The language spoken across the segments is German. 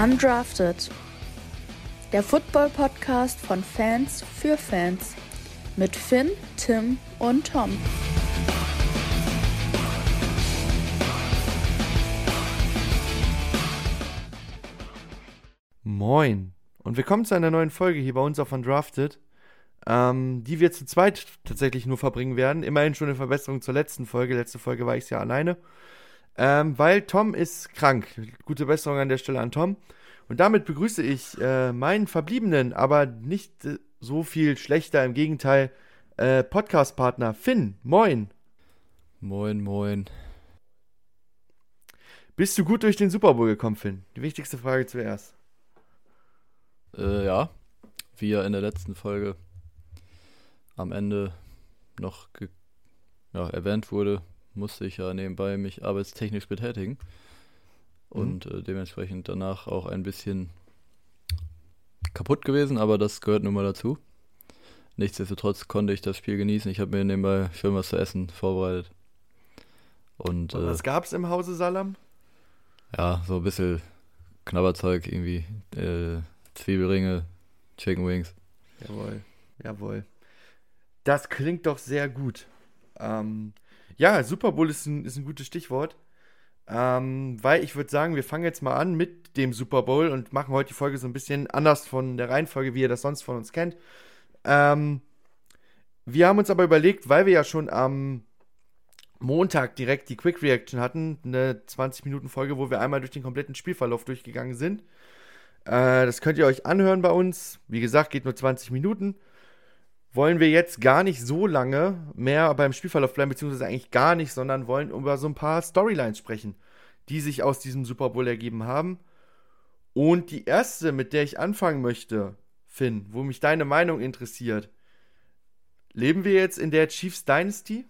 Undrafted. Der Football-Podcast von Fans für Fans. Mit Finn, Tim und Tom. Moin und willkommen zu einer neuen Folge hier bei uns auf Undrafted, ähm, die wir zu zweit tatsächlich nur verbringen werden. Immerhin schon eine Verbesserung zur letzten Folge. Letzte Folge war ich ja alleine. Ähm, weil Tom ist krank. Gute Besserung an der Stelle an Tom. Und damit begrüße ich äh, meinen verbliebenen, aber nicht äh, so viel schlechter, im Gegenteil, äh, Podcast-Partner Finn. Moin. Moin, moin. Bist du gut durch den Super Bowl gekommen, Finn? Die wichtigste Frage zuerst. Äh, ja, wie ja in der letzten Folge am Ende noch ja, erwähnt wurde, musste ich ja nebenbei mich arbeitstechnisch betätigen. Und mhm. äh, dementsprechend danach auch ein bisschen kaputt gewesen, aber das gehört nun mal dazu. Nichtsdestotrotz konnte ich das Spiel genießen. Ich habe mir nebenbei schön was zu essen vorbereitet. Und, und was äh, gab's im Hause Salam? Ja, so ein bisschen Knabberzeug irgendwie. Äh, Zwiebelringe, Chicken Wings. Jawohl, jawohl. Das klingt doch sehr gut. Ähm, ja, Super Bowl ist ein, ist ein gutes Stichwort. Ähm, weil ich würde sagen, wir fangen jetzt mal an mit dem Super Bowl und machen heute die Folge so ein bisschen anders von der Reihenfolge, wie ihr das sonst von uns kennt. Ähm, wir haben uns aber überlegt, weil wir ja schon am Montag direkt die Quick Reaction hatten, eine 20-Minuten-Folge, wo wir einmal durch den kompletten Spielverlauf durchgegangen sind, äh, das könnt ihr euch anhören bei uns. Wie gesagt, geht nur 20 Minuten. Wollen wir jetzt gar nicht so lange mehr beim Spielverlauf bleiben, beziehungsweise eigentlich gar nicht, sondern wollen über so ein paar Storylines sprechen, die sich aus diesem Super Bowl ergeben haben. Und die erste, mit der ich anfangen möchte, Finn, wo mich deine Meinung interessiert. Leben wir jetzt in der Chiefs Dynasty?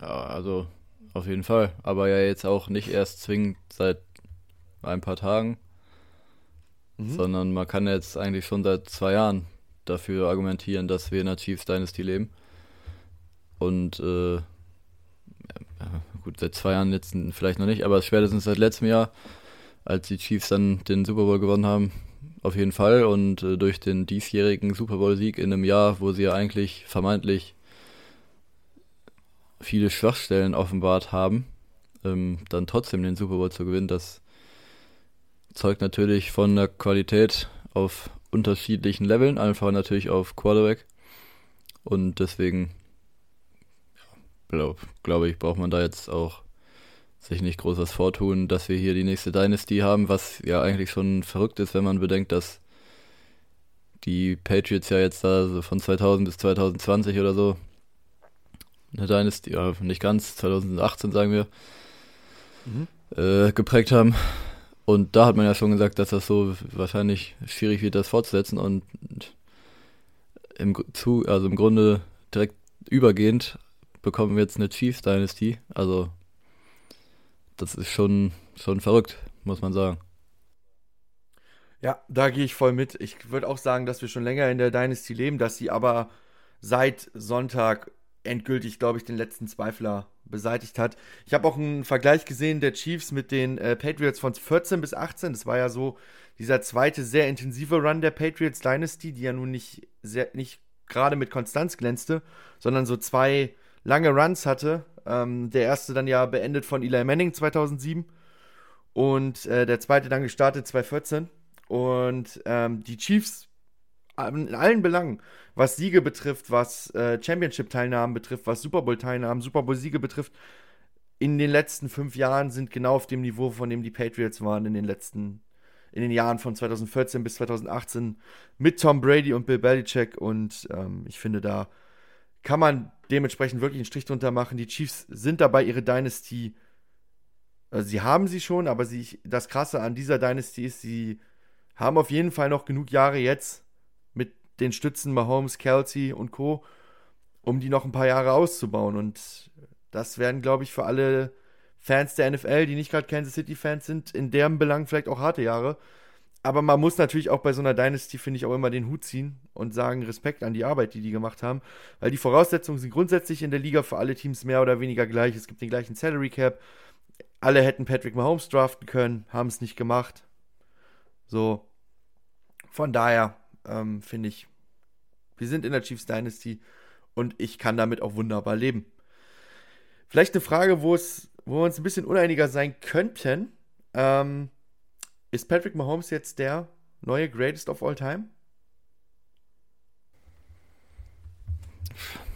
Ja, also auf jeden Fall. Aber ja jetzt auch nicht erst zwingend seit ein paar Tagen, mhm. sondern man kann jetzt eigentlich schon seit zwei Jahren dafür argumentieren, dass wir in der Chiefs Dynasty leben. Und äh, gut, seit zwei Jahren jetzt vielleicht noch nicht, aber spätestens seit letztem Jahr, als die Chiefs dann den Super Bowl gewonnen haben, auf jeden Fall. Und äh, durch den diesjährigen Super Bowl-Sieg in einem Jahr, wo sie ja eigentlich vermeintlich viele Schwachstellen offenbart haben, ähm, dann trotzdem den Super Bowl zu gewinnen, das zeugt natürlich von der Qualität auf unterschiedlichen Leveln, einfach natürlich auf Quarterback. Und deswegen glaube glaub ich, braucht man da jetzt auch sich nicht groß was vortun, dass wir hier die nächste Dynasty haben, was ja eigentlich schon verrückt ist, wenn man bedenkt, dass die Patriots ja jetzt da so von 2000 bis 2020 oder so eine Dynasty, ja, nicht ganz, 2018 sagen wir, mhm. äh, geprägt haben. Und da hat man ja schon gesagt, dass das so wahrscheinlich schwierig wird, das fortzusetzen. Und im, zu, also im Grunde direkt übergehend bekommen wir jetzt eine Chiefs Dynasty. Also das ist schon, schon verrückt, muss man sagen. Ja, da gehe ich voll mit. Ich würde auch sagen, dass wir schon länger in der Dynasty leben, dass sie aber seit Sonntag endgültig, glaube ich, den letzten Zweifler beseitigt hat. Ich habe auch einen Vergleich gesehen der Chiefs mit den äh, Patriots von 14 bis 18. Das war ja so dieser zweite sehr intensive Run der Patriots Dynasty, die ja nun nicht, nicht gerade mit Konstanz glänzte, sondern so zwei lange Runs hatte. Ähm, der erste dann ja beendet von Eli Manning 2007 und äh, der zweite dann gestartet 2014. Und ähm, die Chiefs in allen Belangen, was Siege betrifft, was äh, Championship-Teilnahmen betrifft, was Super Bowl-Teilnahmen, Super Bowl-Siege betrifft, in den letzten fünf Jahren sind genau auf dem Niveau, von dem die Patriots waren in den letzten, in den Jahren von 2014 bis 2018 mit Tom Brady und Bill Belichick. Und ähm, ich finde, da kann man dementsprechend wirklich einen Strich drunter machen. Die Chiefs sind dabei, ihre Dynasty, also sie haben sie schon, aber sie, das Krasse an dieser Dynasty ist, sie haben auf jeden Fall noch genug Jahre jetzt, den Stützen Mahomes, Kelsey und Co., um die noch ein paar Jahre auszubauen. Und das werden, glaube ich, für alle Fans der NFL, die nicht gerade Kansas City-Fans sind, in deren Belang vielleicht auch harte Jahre. Aber man muss natürlich auch bei so einer Dynasty, finde ich, auch immer den Hut ziehen und sagen Respekt an die Arbeit, die die gemacht haben. Weil die Voraussetzungen sind grundsätzlich in der Liga für alle Teams mehr oder weniger gleich. Es gibt den gleichen Salary Cap. alle hätten Patrick Mahomes draften können, haben es nicht gemacht. So, von daher ähm, finde ich, wir sind in der Chiefs Dynasty und ich kann damit auch wunderbar leben. Vielleicht eine Frage, wo es, wo wir uns ein bisschen uneiniger sein könnten. Ähm, ist Patrick Mahomes jetzt der neue Greatest of All Time?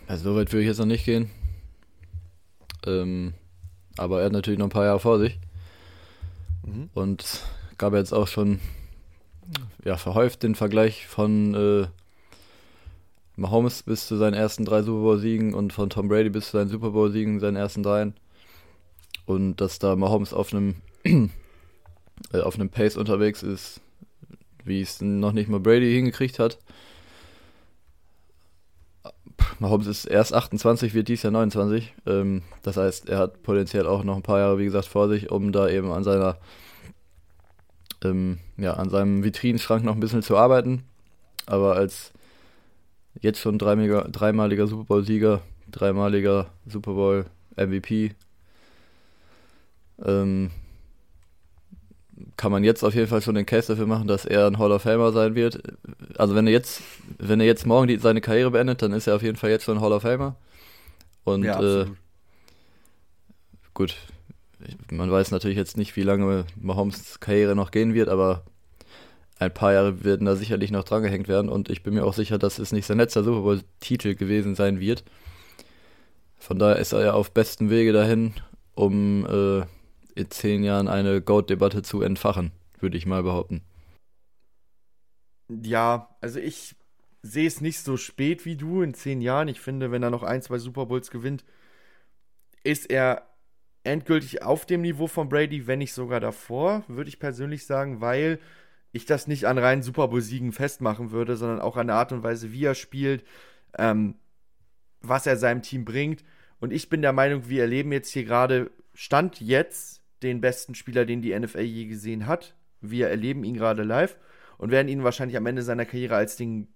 Also so weit würde ich jetzt noch nicht gehen. Ähm, aber er hat natürlich noch ein paar Jahre vor sich. Mhm. Und gab jetzt auch schon ja, verhäuft den Vergleich von äh, Mahomes bis zu seinen ersten drei Super Bowl-Siegen und von Tom Brady bis zu seinen Super Bowl-Siegen, seinen ersten dreien. Und dass da Mahomes auf einem äh, auf einem Pace unterwegs ist, wie es noch nicht mal Brady hingekriegt hat. Mahomes ist erst 28, wird dies Jahr 29. Ähm, das heißt, er hat potenziell auch noch ein paar Jahre, wie gesagt, vor sich, um da eben an seiner ähm, ja, an seinem Vitrinenschrank noch ein bisschen zu arbeiten. Aber als jetzt schon dreimaliger, dreimaliger Super Bowl-Sieger, dreimaliger Super Bowl MVP, ähm, kann man jetzt auf jeden Fall schon den Case dafür machen, dass er ein Hall of Famer sein wird. Also wenn er jetzt, wenn er jetzt morgen die, seine Karriere beendet, dann ist er auf jeden Fall jetzt schon ein Hall of Famer. Und ja, äh, gut, man weiß natürlich jetzt nicht, wie lange Mahomes Karriere noch gehen wird, aber ein paar Jahre werden da sicherlich noch drangehängt werden und ich bin mir auch sicher, dass es nicht sein letzter Super Bowl-Titel gewesen sein wird. Von daher ist er ja auf bestem Wege dahin, um äh, in zehn Jahren eine Goat-Debatte zu entfachen, würde ich mal behaupten. Ja, also ich sehe es nicht so spät wie du in zehn Jahren. Ich finde, wenn er noch ein, zwei Super Bowls gewinnt, ist er endgültig auf dem Niveau von Brady, wenn nicht sogar davor, würde ich persönlich sagen, weil ich das nicht an reinen Super Bowl-Siegen festmachen würde, sondern auch an der Art und Weise, wie er spielt, ähm, was er seinem Team bringt. Und ich bin der Meinung, wir erleben jetzt hier gerade, Stand jetzt, den besten Spieler, den die NFL je gesehen hat. Wir erleben ihn gerade live und werden ihn wahrscheinlich am Ende seiner Karriere als den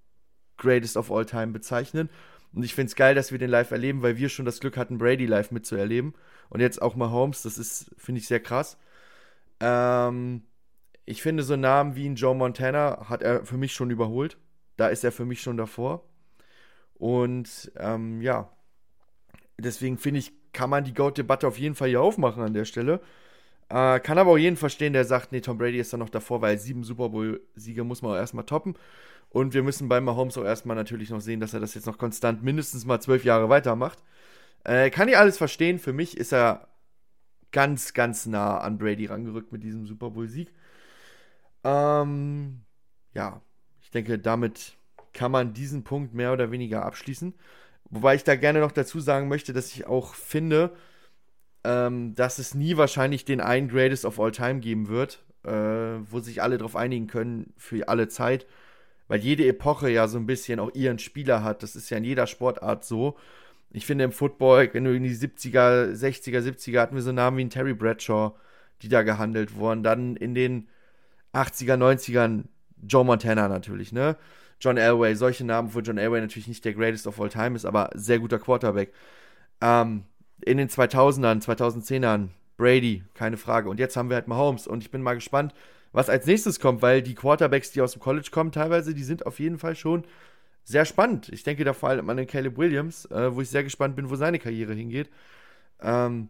Greatest of All Time bezeichnen. Und ich finde es geil, dass wir den live erleben, weil wir schon das Glück hatten, Brady live mitzuerleben. Und jetzt auch mal Holmes, das ist, finde ich, sehr krass. Ähm, ich finde, so Namen wie ein Joe Montana hat er für mich schon überholt. Da ist er für mich schon davor. Und ähm, ja, deswegen finde ich, kann man die Goat-Debatte auf jeden Fall hier aufmachen an der Stelle. Äh, kann aber auch jeden verstehen, der sagt, nee, Tom Brady ist da noch davor, weil sieben Super Bowl-Siege muss man auch erstmal toppen. Und wir müssen bei Mahomes auch erstmal natürlich noch sehen, dass er das jetzt noch konstant mindestens mal zwölf Jahre weitermacht. Äh, kann ich alles verstehen. Für mich ist er ganz, ganz nah an Brady rangerückt mit diesem Super Bowl-Sieg. Ähm, ja, ich denke, damit kann man diesen Punkt mehr oder weniger abschließen. Wobei ich da gerne noch dazu sagen möchte, dass ich auch finde, ähm, dass es nie wahrscheinlich den einen Greatest of All Time geben wird, äh, wo sich alle darauf einigen können für alle Zeit. Weil jede Epoche ja so ein bisschen auch ihren Spieler hat. Das ist ja in jeder Sportart so. Ich finde im Football, wenn du in die 70er, 60er, 70er hatten wir so Namen wie Terry Bradshaw, die da gehandelt wurden. Dann in den 80er, 90ern Joe Montana natürlich, ne? John Elway, solche Namen, wo John Elway natürlich nicht der greatest of all time ist, aber sehr guter Quarterback. Ähm, in den 2000ern, 2010ern Brady, keine Frage. Und jetzt haben wir halt Mahomes und ich bin mal gespannt, was als nächstes kommt, weil die Quarterbacks, die aus dem College kommen, teilweise, die sind auf jeden Fall schon sehr spannend. Ich denke da vor allem an den Caleb Williams, äh, wo ich sehr gespannt bin, wo seine Karriere hingeht. Ähm,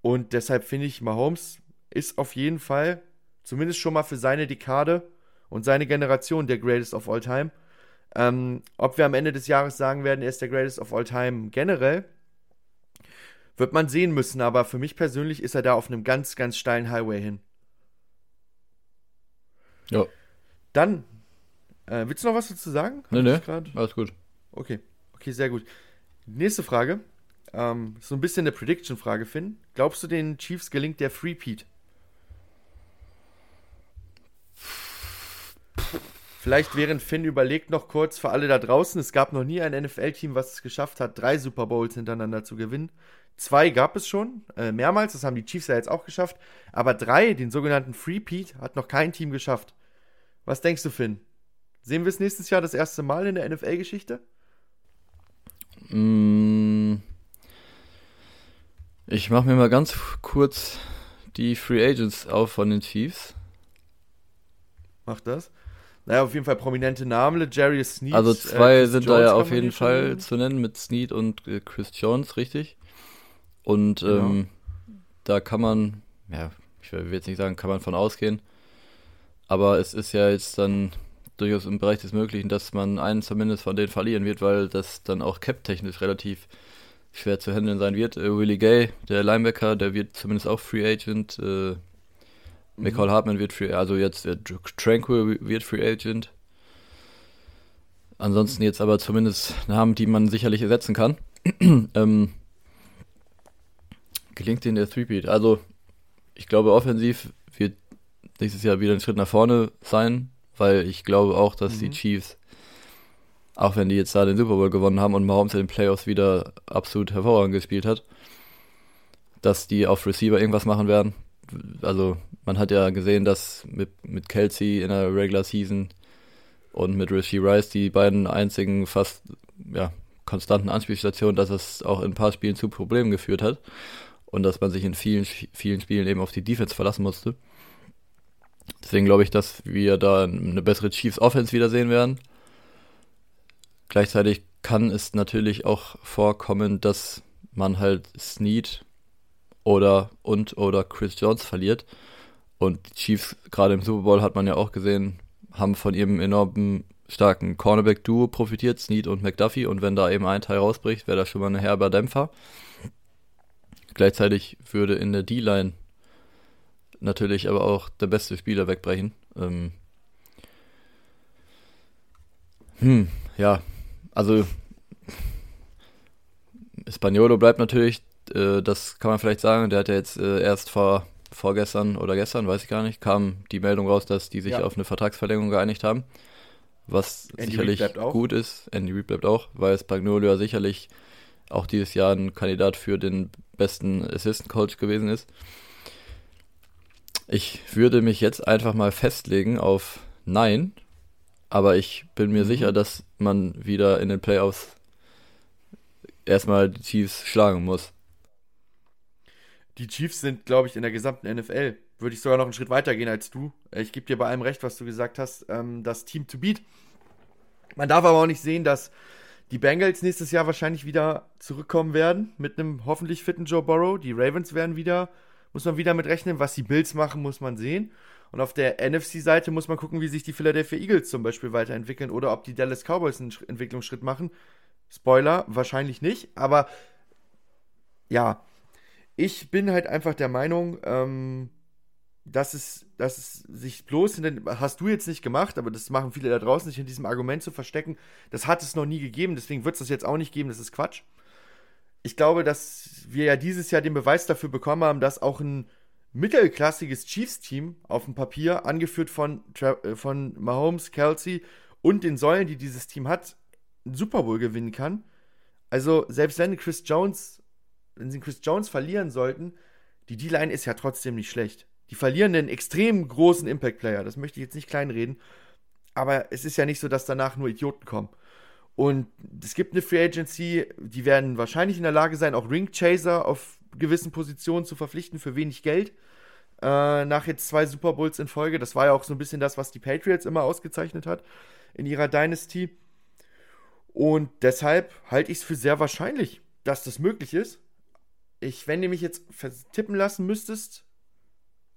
und deshalb finde ich, Mahomes ist auf jeden Fall, zumindest schon mal für seine Dekade und seine Generation, der Greatest of All Time. Ähm, ob wir am Ende des Jahres sagen werden, er ist der Greatest of All Time generell, wird man sehen müssen. Aber für mich persönlich ist er da auf einem ganz, ganz steilen Highway hin. Ja. Dann äh, willst du noch was dazu sagen? Nee, nee, alles gut. Okay, okay, sehr gut. Nächste Frage. Ähm, so ein bisschen eine Prediction-Frage, Finn. Glaubst du, den Chiefs gelingt der Free-Peat? Vielleicht während Finn überlegt noch kurz für alle da draußen, es gab noch nie ein NFL-Team, was es geschafft hat, drei Super Bowls hintereinander zu gewinnen. Zwei gab es schon, äh, mehrmals, das haben die Chiefs ja jetzt auch geschafft. Aber drei, den sogenannten Free-Peat, hat noch kein Team geschafft. Was denkst du, Finn? Sehen wir es nächstes Jahr das erste Mal in der NFL-Geschichte? Mm. Ich mache mir mal ganz kurz die Free Agents auf von den Chiefs. Macht das. Naja, auf jeden Fall prominente Namen. Jerry Sneed. Also zwei äh, sind Jones da ja auf jeden Fall nennen. zu nennen mit Sneed und äh, Chris Jones, richtig. Und genau. ähm, da kann man, ja, ich will jetzt nicht sagen, kann man von ausgehen. Aber es ist ja jetzt dann durchaus im Bereich des Möglichen, dass man einen zumindest von denen verlieren wird, weil das dann auch cap-technisch relativ schwer zu handeln sein wird. Äh, Willie Gay, der Linebacker, der wird zumindest auch Free Agent. Äh, Mhm. McCall Hartman wird Free, also jetzt äh, Tranquil wird Free Agent. Ansonsten jetzt aber zumindest Namen, die man sicherlich ersetzen kann. ähm, gelingt ihnen der Threepeat. Also, ich glaube, offensiv wird nächstes Jahr wieder ein Schritt nach vorne sein, weil ich glaube auch, dass mhm. die Chiefs, auch wenn die jetzt da den Super Bowl gewonnen haben und Mahomes in den Playoffs wieder absolut hervorragend gespielt hat, dass die auf Receiver irgendwas machen werden also man hat ja gesehen, dass mit, mit Kelsey in der Regular Season und mit Rishi Rice die beiden einzigen fast ja, konstanten Anspielstationen, dass es auch in ein paar Spielen zu Problemen geführt hat und dass man sich in vielen, vielen Spielen eben auf die Defense verlassen musste. Deswegen glaube ich, dass wir da eine bessere Chiefs Offense wiedersehen werden. Gleichzeitig kann es natürlich auch vorkommen, dass man halt Snead oder und oder Chris Jones verliert. Und die Chiefs, gerade im Super Bowl hat man ja auch gesehen, haben von ihrem enormen starken Cornerback-Duo profitiert, Snead und McDuffie. Und wenn da eben ein Teil rausbricht, wäre das schon mal ein herber Dämpfer. Gleichzeitig würde in der D-Line natürlich aber auch der beste Spieler wegbrechen. Ähm hm, ja, also Spaniolo bleibt natürlich äh, das kann man vielleicht sagen. Der hat ja jetzt äh, erst vor vorgestern oder gestern, weiß ich gar nicht, kam die Meldung raus, dass die sich ja. auf eine Vertragsverlängerung geeinigt haben. Was Andy sicherlich gut ist. Andy Reid bleibt auch, weil Spagnolo ja sicherlich auch dieses Jahr ein Kandidat für den besten Assistant Coach gewesen ist. Ich würde mich jetzt einfach mal festlegen auf Nein, aber ich bin mir mhm. sicher, dass man wieder in den Playoffs erstmal die Chiefs schlagen muss die Chiefs sind, glaube ich, in der gesamten NFL, würde ich sogar noch einen Schritt weiter gehen als du. Ich gebe dir bei allem recht, was du gesagt hast, ähm, das Team to beat. Man darf aber auch nicht sehen, dass die Bengals nächstes Jahr wahrscheinlich wieder zurückkommen werden mit einem hoffentlich fitten Joe Burrow. Die Ravens werden wieder, muss man wieder mit rechnen. Was die Bills machen, muss man sehen. Und auf der NFC-Seite muss man gucken, wie sich die Philadelphia Eagles zum Beispiel weiterentwickeln oder ob die Dallas Cowboys einen Entwicklungsschritt machen. Spoiler, wahrscheinlich nicht. Aber ja, ich bin halt einfach der Meinung, ähm, dass es, dass es sich bloß in den, hast du jetzt nicht gemacht, aber das machen viele da draußen, sich in diesem Argument zu verstecken, das hat es noch nie gegeben, deswegen wird es das jetzt auch nicht geben, das ist Quatsch. Ich glaube, dass wir ja dieses Jahr den Beweis dafür bekommen haben, dass auch ein mittelklassiges Chiefs-Team auf dem Papier, angeführt von, äh, von Mahomes, Kelsey und den Säulen, die dieses Team hat, einen Super Bowl gewinnen kann. Also, selbst wenn Chris Jones wenn sie Chris Jones verlieren sollten, die D-Line ist ja trotzdem nicht schlecht. Die verlieren einen extrem großen Impact-Player, das möchte ich jetzt nicht kleinreden, aber es ist ja nicht so, dass danach nur Idioten kommen. Und es gibt eine Free Agency, die werden wahrscheinlich in der Lage sein, auch Ring Chaser auf gewissen Positionen zu verpflichten für wenig Geld. Äh, nach jetzt zwei Super Bowls in Folge. Das war ja auch so ein bisschen das, was die Patriots immer ausgezeichnet hat in ihrer Dynasty. Und deshalb halte ich es für sehr wahrscheinlich, dass das möglich ist. Ich, wenn du mich jetzt tippen lassen müsstest.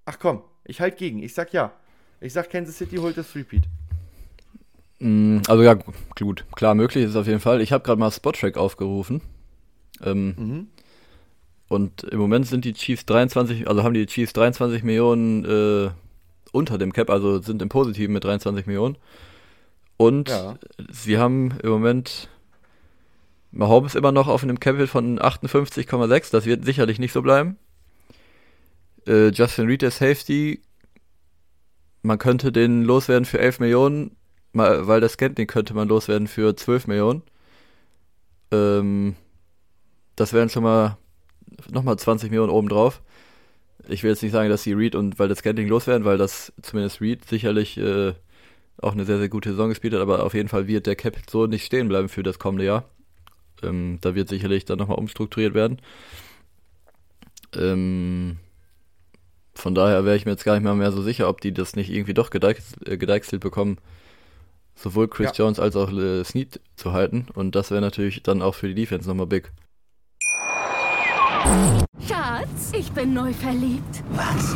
Ach komm, ich halt gegen. Ich sag ja. Ich sag, Kansas City holt das Repeat. Mm, also ja, gut, klar, möglich ist es auf jeden Fall. Ich habe gerade mal Spottrack aufgerufen. Ähm, mhm. Und im Moment sind die Chiefs 23, also haben die Chiefs 23 Millionen äh, unter dem Cap, also sind im Positiven mit 23 Millionen. Und ja. sie haben im Moment Mahomes immer noch auf einem Capital von 58,6. Das wird sicherlich nicht so bleiben. Äh, Justin Reed der Safety. Man könnte den loswerden für 11 Millionen, weil das Scantling könnte man loswerden für 12 Millionen. Ähm, das wären schon mal nochmal 20 Millionen obendrauf. Ich will jetzt nicht sagen, dass sie Reed und weil das Scantling loswerden, weil das zumindest Reed sicherlich äh, auch eine sehr, sehr gute Saison gespielt hat, aber auf jeden Fall wird der Cap so nicht stehen bleiben für das kommende Jahr. Ähm, da wird sicherlich dann nochmal umstrukturiert werden. Ähm, von daher wäre ich mir jetzt gar nicht mal mehr so sicher, ob die das nicht irgendwie doch gedeichselt, äh, gedeichselt bekommen, sowohl Chris ja. Jones als auch äh, Snead zu halten. Und das wäre natürlich dann auch für die Defense nochmal big. Schatz, ich bin neu verliebt. Was?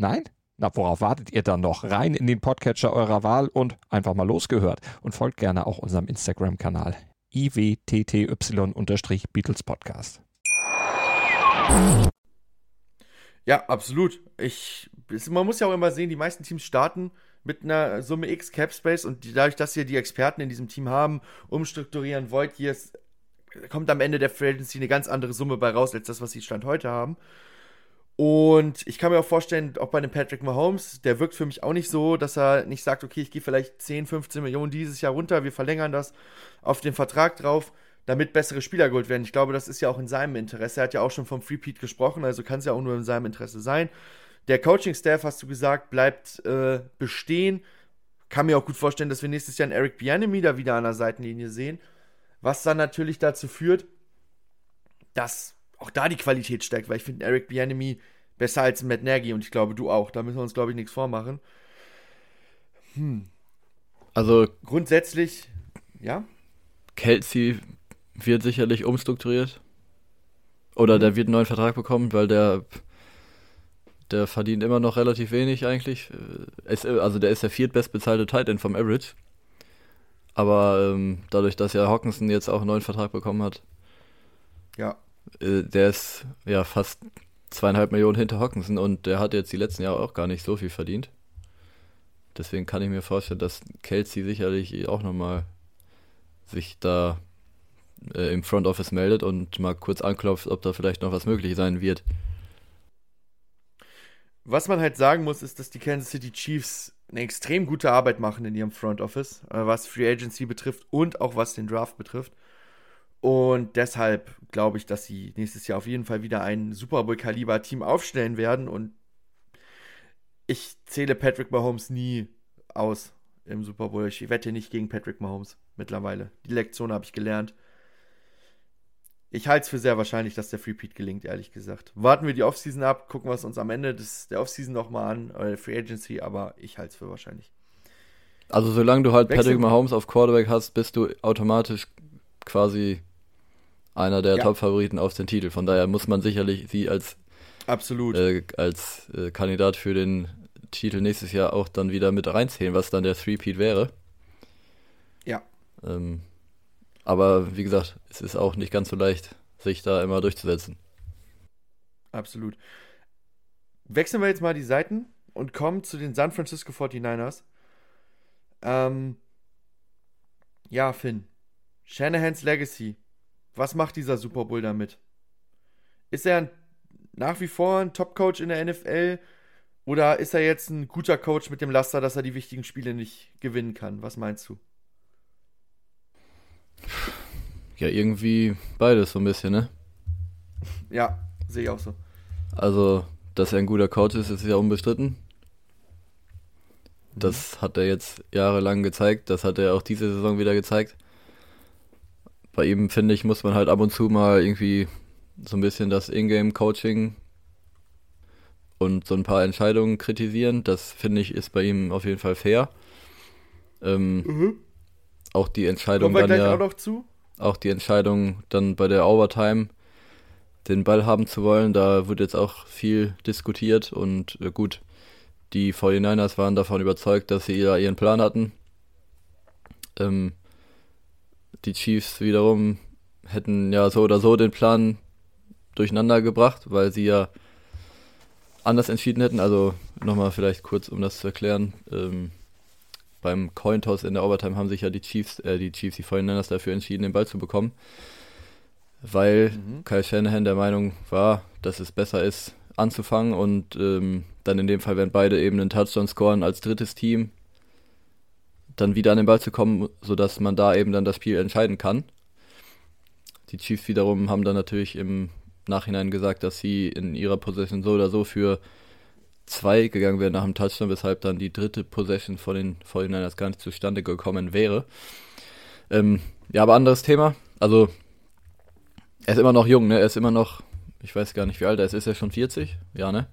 Nein? Na, worauf wartet ihr dann noch? Rein in den Podcatcher eurer Wahl und einfach mal losgehört. Und folgt gerne auch unserem Instagram-Kanal iwtty-Beatles Podcast. Ja, absolut. Ich, man muss ja auch immer sehen, die meisten Teams starten mit einer Summe X Cap Space und dadurch, dass wir die Experten in diesem Team haben, umstrukturieren, Void Years, kommt am Ende der Free Agency eine ganz andere Summe bei raus, als das, was sie Stand heute haben. Und ich kann mir auch vorstellen, auch bei einem Patrick Mahomes, der wirkt für mich auch nicht so, dass er nicht sagt, okay, ich gehe vielleicht 10, 15 Millionen dieses Jahr runter, wir verlängern das auf den Vertrag drauf damit bessere Spieler geholt werden. Ich glaube, das ist ja auch in seinem Interesse. Er hat ja auch schon vom Free gesprochen, also kann es ja auch nur in seinem Interesse sein. Der Coaching-Staff, hast du gesagt, bleibt äh, bestehen. Kann mir auch gut vorstellen, dass wir nächstes Jahr einen Eric Bianemi da wieder an der Seitenlinie sehen. Was dann natürlich dazu führt, dass auch da die Qualität steigt, weil ich finde Eric Bianemi besser als Matt Nagy und ich glaube, du auch. Da müssen wir uns, glaube ich, nichts vormachen. Hm. Also grundsätzlich, ja. Kelsey wird sicherlich umstrukturiert. Oder mhm. der wird einen neuen Vertrag bekommen, weil der, der verdient immer noch relativ wenig eigentlich. Ist, also der ist der viertbestbezahlte Titan vom Average. Aber ähm, dadurch, dass ja Hawkinson jetzt auch einen neuen Vertrag bekommen hat, ja. Äh, der ist ja fast zweieinhalb Millionen hinter Hawkinson und der hat jetzt die letzten Jahre auch gar nicht so viel verdient. Deswegen kann ich mir vorstellen, dass Kelsey sicherlich auch nochmal sich da äh, im Front Office meldet und mal kurz anklopft, ob da vielleicht noch was möglich sein wird. Was man halt sagen muss, ist, dass die Kansas City Chiefs eine extrem gute Arbeit machen in ihrem Front Office, äh, was Free Agency betrifft und auch was den Draft betrifft. Und deshalb glaube ich, dass sie nächstes Jahr auf jeden Fall wieder ein Super Bowl-Kaliber-Team aufstellen werden. Und ich zähle Patrick Mahomes nie aus im Super Bowl. Ich wette nicht gegen Patrick Mahomes mittlerweile. Die Lektion habe ich gelernt. Ich halte es für sehr wahrscheinlich, dass der Free gelingt, ehrlich gesagt. Warten wir die Offseason ab, gucken wir es uns am Ende des, der Offseason nochmal an, oder der Free Agency, aber ich halte es für wahrscheinlich. Also solange du halt Wechsel Patrick Mahomes auf Quarterback hast, bist du automatisch quasi einer der ja. Top-Favoriten auf den Titel. Von daher muss man sicherlich sie als Absolut. Äh, als äh, Kandidat für den Titel nächstes Jahr auch dann wieder mit reinzählen, was dann der Three-Peat wäre. Ja. Ähm, aber wie gesagt, es ist auch nicht ganz so leicht, sich da immer durchzusetzen. Absolut. Wechseln wir jetzt mal die Seiten und kommen zu den San Francisco 49ers. Ähm, ja, Finn. Shanahans Legacy. Was macht dieser Super Bowl damit? Ist er ein, nach wie vor ein Top-Coach in der NFL? Oder ist er jetzt ein guter Coach mit dem Laster, dass er die wichtigen Spiele nicht gewinnen kann? Was meinst du? Ja, irgendwie beides so ein bisschen, ne? Ja, sehe ich auch so. Also, dass er ein guter Coach ist, ist ja unbestritten. Das mhm. hat er jetzt jahrelang gezeigt. Das hat er auch diese Saison wieder gezeigt. Bei ihm, finde ich, muss man halt ab und zu mal irgendwie so ein bisschen das Ingame-Coaching und so ein paar Entscheidungen kritisieren. Das, finde ich, ist bei ihm auf jeden Fall fair. Ähm, mhm. Auch die Entscheidung gleich ja, auch? Auch die Entscheidung dann bei der Overtime den Ball haben zu wollen, da wurde jetzt auch viel diskutiert und äh, gut, die 49ers waren davon überzeugt, dass sie ja ihren Plan hatten. Ähm, die Chiefs wiederum hätten ja so oder so den Plan durcheinander gebracht, weil sie ja anders entschieden hätten. Also nochmal vielleicht kurz, um das zu erklären. Ähm, beim Cointoss in der Overtime haben sich ja die Chiefs, äh, die Chiefs, die 49ers dafür entschieden, den Ball zu bekommen. Weil mhm. Kyle Shanahan der Meinung war, dass es besser ist, anzufangen und ähm, dann in dem Fall, wenn beide eben einen Touchdown scoren als drittes Team, dann wieder an den Ball zu kommen, sodass man da eben dann das Spiel entscheiden kann. Die Chiefs wiederum haben dann natürlich im Nachhinein gesagt, dass sie in ihrer Possession so oder so für zwei gegangen wären nach dem Touchdown, weshalb dann die dritte Possession von den 49ers gar nicht zustande gekommen wäre. Ähm, ja, aber anderes Thema. Also, er ist immer noch jung, ne? Er ist immer noch, ich weiß gar nicht, wie alt er ist. Ist er schon 40? Ja, ne?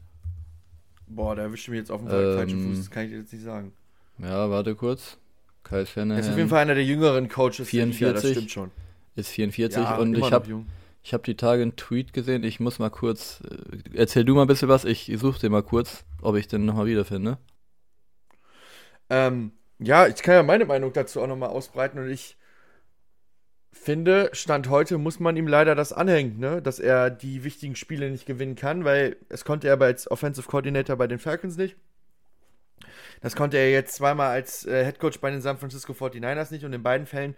Boah, da erwischt mich jetzt auf dem ähm, falschen Fuß, das kann ich jetzt nicht sagen. Ja, warte kurz. Kyle Shanahan. Er ist auf jeden Fall einer der jüngeren Coaches. 44. Liga, das stimmt schon. Ist 44 ja, und ich habe ich habe die Tage einen Tweet gesehen. Ich muss mal kurz. Äh, erzähl du mal ein bisschen was. Ich suche dir mal kurz, ob ich den nochmal wiederfinde. Ähm, ja, ich kann ja meine Meinung dazu auch nochmal ausbreiten und ich finde, Stand heute muss man ihm leider das anhängen, ne? dass er die wichtigen Spiele nicht gewinnen kann, weil es konnte er als Offensive Coordinator bei den Falcons nicht. Das konnte er jetzt zweimal als äh, Head Coach bei den San Francisco 49ers nicht und in beiden Fällen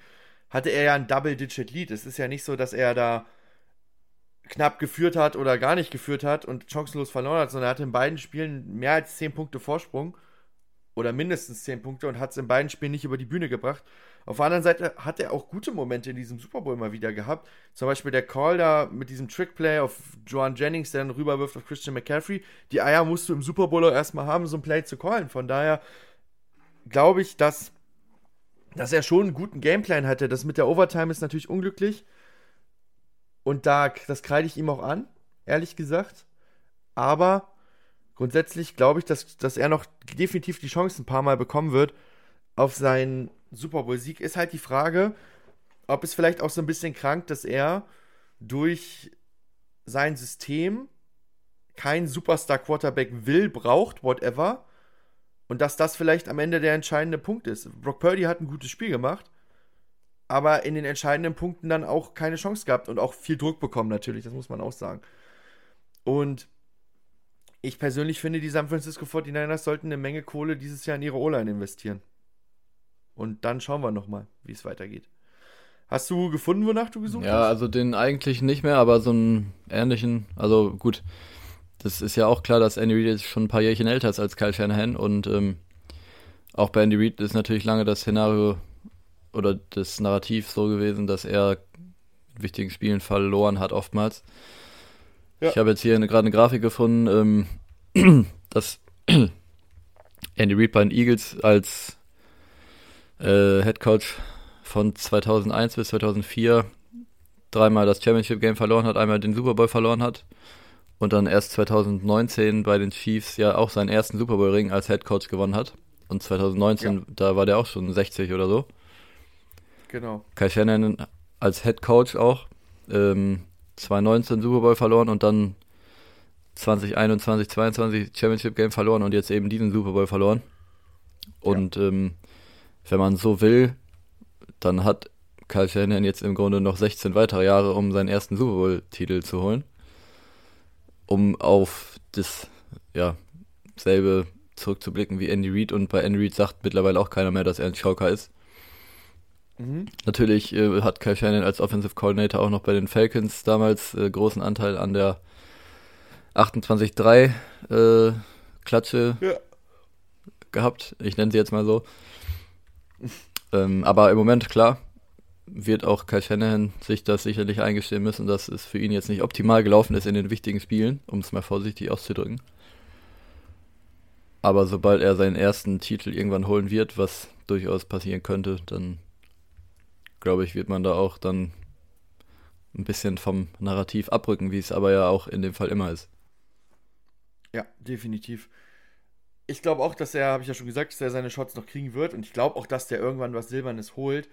hatte er ja ein Double-Digit-Lead. Es ist ja nicht so, dass er da knapp geführt hat oder gar nicht geführt hat und chancenlos verloren hat, sondern er hatte in beiden Spielen mehr als 10 Punkte Vorsprung oder mindestens 10 Punkte und hat es in beiden Spielen nicht über die Bühne gebracht. Auf der anderen Seite hat er auch gute Momente in diesem Super Bowl mal wieder gehabt. Zum Beispiel der Call da mit diesem Trickplay auf Joan Jennings, der dann rüberwirft auf Christian McCaffrey. Die Eier musst du im Super Bowl auch erstmal haben, so ein Play zu callen. Von daher glaube ich, dass, dass er schon einen guten Gameplan hatte. Das mit der Overtime ist natürlich unglücklich. Und da, das kreide ich ihm auch an, ehrlich gesagt. Aber grundsätzlich glaube ich, dass, dass er noch definitiv die Chance ein paar Mal bekommen wird auf seinen Super Bowl-Sieg. Ist halt die Frage, ob es vielleicht auch so ein bisschen krank, dass er durch sein System kein Superstar-Quarterback will, braucht, whatever. Und dass das vielleicht am Ende der entscheidende Punkt ist. Brock Purdy hat ein gutes Spiel gemacht aber in den entscheidenden Punkten dann auch keine Chance gehabt und auch viel Druck bekommen natürlich, das muss man auch sagen. Und ich persönlich finde, die San Francisco 49ers sollten eine Menge Kohle dieses Jahr in ihre O-Line investieren. Und dann schauen wir nochmal, wie es weitergeht. Hast du gefunden, wonach du gesucht ja, hast? Ja, also den eigentlich nicht mehr, aber so einen ähnlichen, also gut, das ist ja auch klar, dass Andy Reid jetzt schon ein paar Jährchen älter ist als Kyle Shanahan und ähm, auch bei Andy Reid ist natürlich lange das Szenario oder das Narrativ so gewesen, dass er in wichtigen Spielen verloren hat oftmals. Ja. Ich habe jetzt hier gerade eine Grafik gefunden, ähm, dass Andy Reid bei den Eagles als äh, Head Coach von 2001 bis 2004 dreimal das Championship Game verloren hat, einmal den Super Bowl verloren hat und dann erst 2019 bei den Chiefs ja auch seinen ersten Super Bowl Ring als Head Coach gewonnen hat. Und 2019, ja. da war der auch schon 60 oder so. Genau. Kai Shannon als Head Coach auch. Ähm, 2019 Super Bowl verloren und dann 2021, 22 Championship Game verloren und jetzt eben diesen Super Bowl verloren. Und ja. ähm, wenn man so will, dann hat Kyle Shanahan jetzt im Grunde noch 16 weitere Jahre, um seinen ersten Super Bowl-Titel zu holen. Um auf das, ja, selbe zurückzublicken wie Andy Reid. Und bei Andy Reid sagt mittlerweile auch keiner mehr, dass er ein Joker ist. Mhm. Natürlich äh, hat Kyle Shannon als Offensive Coordinator auch noch bei den Falcons damals äh, großen Anteil an der 28-3 äh, Klatsche ja. gehabt. Ich nenne sie jetzt mal so. ähm, aber im Moment, klar, wird auch Kyle Shanahan sich das sicherlich eingestehen müssen, dass es für ihn jetzt nicht optimal gelaufen ist in den wichtigen Spielen, um es mal vorsichtig auszudrücken. Aber sobald er seinen ersten Titel irgendwann holen wird, was durchaus passieren könnte, dann glaube ich, wird man da auch dann ein bisschen vom Narrativ abrücken, wie es aber ja auch in dem Fall immer ist. Ja, definitiv. Ich glaube auch, dass er, habe ich ja schon gesagt, dass er seine Shots noch kriegen wird und ich glaube auch, dass der irgendwann was Silbernes holt.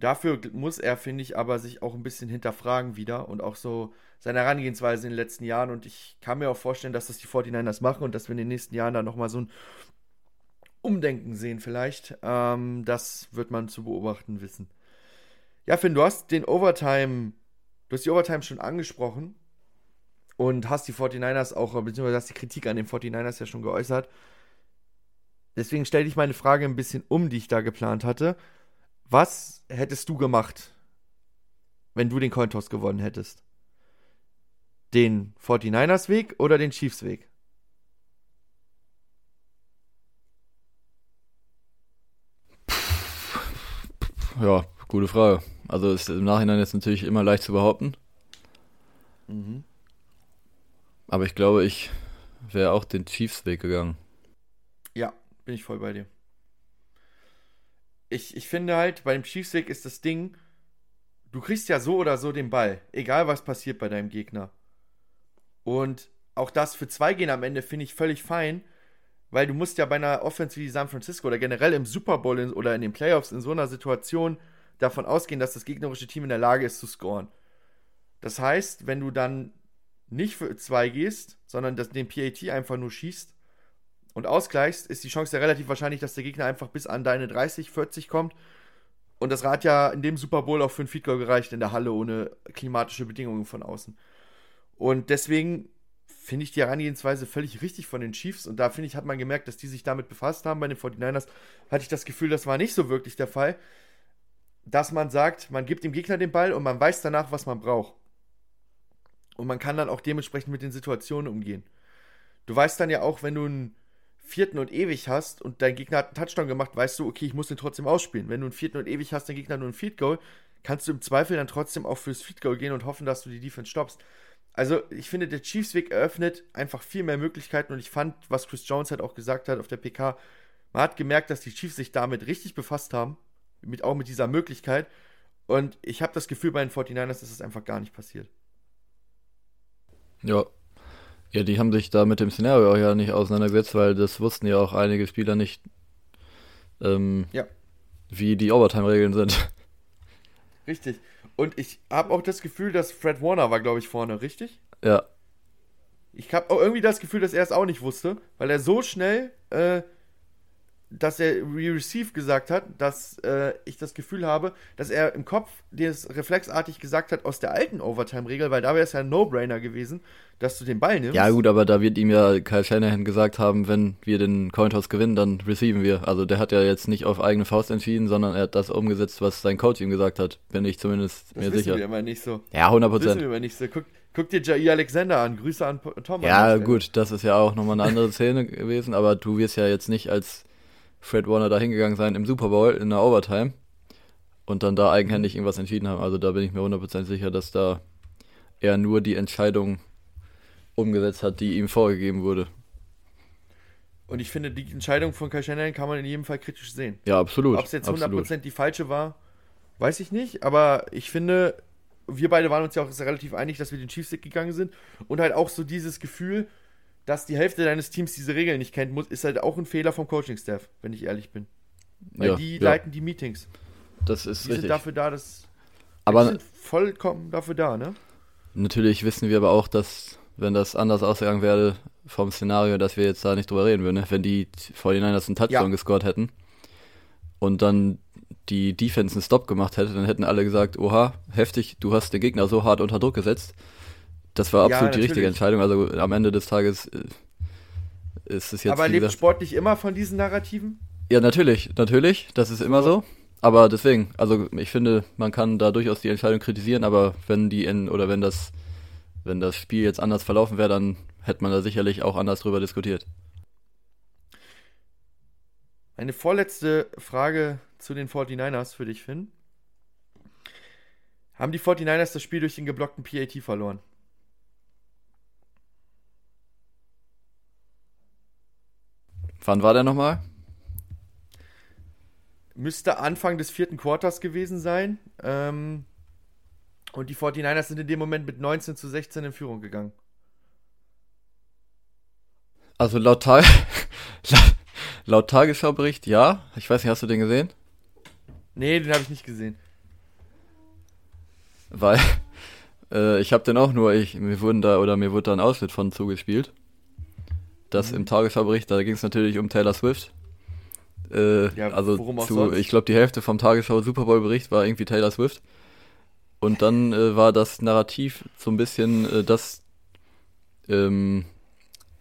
Dafür muss er, finde ich, aber sich auch ein bisschen hinterfragen wieder und auch so seine Herangehensweise in den letzten Jahren. Und ich kann mir auch vorstellen, dass das die 49ers machen und dass wir in den nächsten Jahren da nochmal so ein Umdenken sehen, vielleicht. Ähm, das wird man zu beobachten wissen. Ja, Finn, du hast den Overtime, du hast die Overtime schon angesprochen und hast die 49ers auch, beziehungsweise hast die Kritik an den 49ers ja schon geäußert. Deswegen stelle ich meine Frage ein bisschen um, die ich da geplant hatte. Was hättest du gemacht, wenn du den Cointoss gewonnen hättest? Den 49ers Weg oder den Chiefs Weg? Ja, gute Frage. Also ist im Nachhinein jetzt natürlich immer leicht zu behaupten. Mhm. Aber ich glaube, ich wäre auch den Chiefs-Weg gegangen. Bin ich voll bei dir. Ich, ich finde halt, beim Chiefs-Weg ist das Ding, du kriegst ja so oder so den Ball, egal was passiert bei deinem Gegner. Und auch das für zwei gehen am Ende finde ich völlig fein, weil du musst ja bei einer Offense wie San Francisco oder generell im Super Bowl in, oder in den Playoffs in so einer Situation davon ausgehen, dass das gegnerische Team in der Lage ist zu scoren. Das heißt, wenn du dann nicht für zwei gehst, sondern das, den PAT einfach nur schießt und ausgleichst, ist die Chance ja relativ wahrscheinlich, dass der Gegner einfach bis an deine 30, 40 kommt. Und das Rad ja in dem Super Bowl auch für ein Feed Goal gereicht in der Halle ohne klimatische Bedingungen von außen. Und deswegen finde ich die Herangehensweise völlig richtig von den Chiefs. Und da finde ich, hat man gemerkt, dass die sich damit befasst haben. Bei den 49ers hatte ich das Gefühl, das war nicht so wirklich der Fall. Dass man sagt, man gibt dem Gegner den Ball und man weiß danach, was man braucht. Und man kann dann auch dementsprechend mit den Situationen umgehen. Du weißt dann ja auch, wenn du einen vierten und ewig hast und dein Gegner hat einen Touchdown gemacht, weißt du, okay, ich muss den trotzdem ausspielen. Wenn du einen vierten und ewig hast, dein Gegner nur ein Feed Goal, kannst du im Zweifel dann trotzdem auch fürs Feed Goal gehen und hoffen, dass du die Defense stoppst. Also, ich finde, der Chiefs-Weg eröffnet einfach viel mehr Möglichkeiten und ich fand, was Chris Jones halt auch gesagt hat auf der PK, man hat gemerkt, dass die Chiefs sich damit richtig befasst haben, mit, auch mit dieser Möglichkeit. Und ich habe das Gefühl bei den 49ers, dass das einfach gar nicht passiert. Ja. Ja, die haben sich da mit dem Szenario auch ja nicht auseinandergesetzt, weil das wussten ja auch einige Spieler nicht, ähm, Ja. wie die Overtime-Regeln sind. Richtig. Und ich habe auch das Gefühl, dass Fred Warner war, glaube ich, vorne, richtig? Ja, Ich habe auch irgendwie das Gefühl, dass er es auch nicht wusste, weil er so schnell, äh, dass er Re-Receive gesagt hat, dass äh, ich das Gefühl habe, dass er im Kopf das reflexartig gesagt hat aus der alten Overtime-Regel, weil da wäre es ja ein No-Brainer gewesen, dass du den Ball nimmst. Ja, gut, aber da wird ihm ja Kyle Shanahan gesagt haben, wenn wir den Cointoss gewinnen, dann receiven wir. Also der hat ja jetzt nicht auf eigene Faust entschieden, sondern er hat das umgesetzt, was sein Coach ihm gesagt hat. Bin ich zumindest das mir wissen sicher. wir immer nicht so. Ja, 100 Das wissen Prozent. wir immer nicht so. Guck, guck dir Jair Alexander an. Grüße an Tom. der Ja, gut, das ist ja auch nochmal eine andere Szene gewesen, aber du wirst ja jetzt nicht als Fred Warner da hingegangen sein im Super Bowl in der Overtime und dann da eigenhändig irgendwas entschieden haben. Also da bin ich mir 100% sicher, dass da er nur die Entscheidung umgesetzt hat, die ihm vorgegeben wurde. Und ich finde, die Entscheidung von Kyle Shanahan kann man in jedem Fall kritisch sehen. Ja, absolut. Ob es jetzt absolut. 100% die falsche war, weiß ich nicht. Aber ich finde, wir beide waren uns ja auch relativ einig, dass wir den Chiefs gegangen sind. Und halt auch so dieses Gefühl, dass die Hälfte deines Teams diese Regeln nicht kennt, muss, ist halt auch ein Fehler vom Coaching-Staff, wenn ich ehrlich bin. Weil Ja, die ja. leiten die Meetings. Das ist Die sind richtig. dafür da, dass. die Aber sind vollkommen dafür da, ne? natürlich wissen wir aber auch, dass, wenn das anders ausgegangen wäre vom Szenario, dass wir jetzt da nicht drüber reden würden. Ne? Wenn die 49ers einen Touchdown Ja. gescored hätten und dann die Defense einen Stop gemacht hätte, dann hätten alle gesagt, oha, heftig, du hast den Gegner so hart unter Druck gesetzt. Das war Ja, absolut die richtige. Entscheidung. Also am Ende des Tages äh, ist es jetzt, Aber lebt Sport nicht immer von diesen Narrativen? ja, natürlich, natürlich, das ist immer so. Aber deswegen, also ich finde, man kann da durchaus die Entscheidung kritisieren, aber wenn die in, oder wenn das, wenn das Spiel jetzt anders verlaufen wäre, dann hätte man da sicherlich auch anders drüber diskutiert. Eine vorletzte Frage zu den 49ers für dich, Finn. Haben die 49ers das Spiel durch den geblockten PAT verloren? Wann war der nochmal? Müsste Anfang des vierten Quarters gewesen sein. Ähm, und die 49ers sind in dem Moment mit 19 zu 16 in Führung gegangen. Also laut, Tag laut Tagesschaubericht, ja. Ich weiß nicht, hast du den gesehen? Nee, den habe ich nicht gesehen. Weil äh, ich habe den auch nur, ich, mir wurden da, oder mir wurde da ein Ausschnitt von zugespielt. Das im Tagesschaubericht, da ging es natürlich um Taylor Swift. Äh, Ja, also zu, ich glaube, die Hälfte vom Tagesschau Super Bowl Bericht war irgendwie Taylor Swift. Und dann äh, war das Narrativ so ein bisschen, äh, dass, ähm,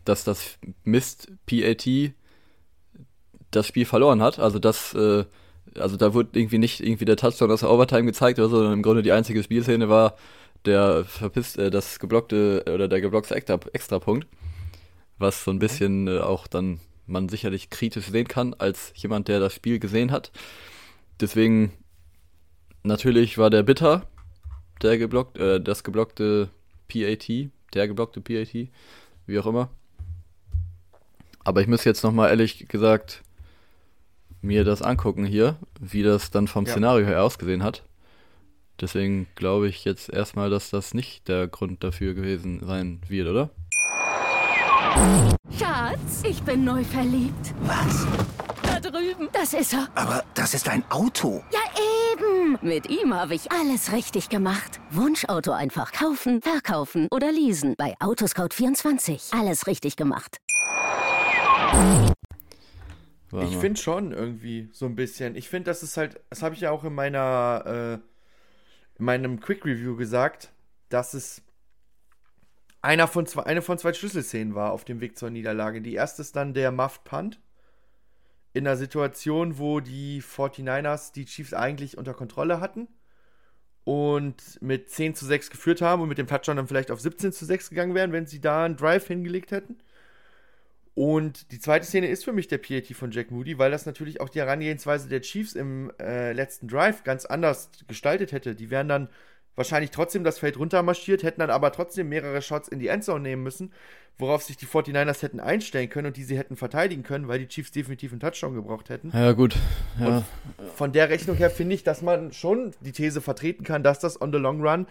dass das Mist PAT das Spiel verloren hat. Also das, äh, also da wurde irgendwie nicht irgendwie der Touchdown aus der Overtime gezeigt oder so, sondern im Grunde die einzige Spielszene war der verpisst äh, das geblockte oder der geblockte Extra, Extrapunkt, was so ein bisschen äh, auch dann man sicherlich kritisch sehen kann als jemand, der das Spiel gesehen hat. Deswegen natürlich war der bitter, der geblockt, äh, das geblockte PAT, der geblockte PAT, wie auch immer. Aber ich muss jetzt nochmal ehrlich gesagt mir das angucken hier, wie das dann vom Ja. Szenario her ausgesehen hat. Deswegen glaube ich jetzt erstmal, dass das nicht der Grund dafür gewesen sein wird, oder? Schatz, ich bin neu verliebt. Was? Da drüben. Das ist er. Aber das ist ein Auto. Ja, eben. Mit ihm habe ich alles richtig gemacht. Wunschauto einfach kaufen, verkaufen oder leasen. Bei Autoscout24. Alles richtig gemacht. Ich finde schon irgendwie so ein bisschen. Ich finde, das ist halt, das habe ich ja auch in meiner, äh, in meinem Quick Review gesagt, dass es einer von zwei, eine von zwei Schlüsselszenen war auf dem Weg zur Niederlage. Die erste ist dann der Muffed Punt. In einer Situation, wo die 49ers die Chiefs eigentlich unter Kontrolle hatten und mit 10 zu 6 geführt haben und mit dem Touchdown dann vielleicht auf 17 zu 6 gegangen wären, wenn sie da einen Drive hingelegt hätten. Und die zweite Szene ist für mich der PAT von Jack Moody, weil das natürlich auch die Herangehensweise der Chiefs im äh, letzten Drive ganz anders gestaltet hätte. Die wären dann wahrscheinlich trotzdem das Feld runtermarschiert, hätten dann aber trotzdem mehrere Shots in die Endzone nehmen müssen, worauf sich die 49ers hätten einstellen können und die sie hätten verteidigen können, weil die Chiefs definitiv einen Touchdown gebraucht hätten. Ja, gut. Ja. Von der Rechnung her finde ich, dass man schon die These vertreten kann, dass das on the long run,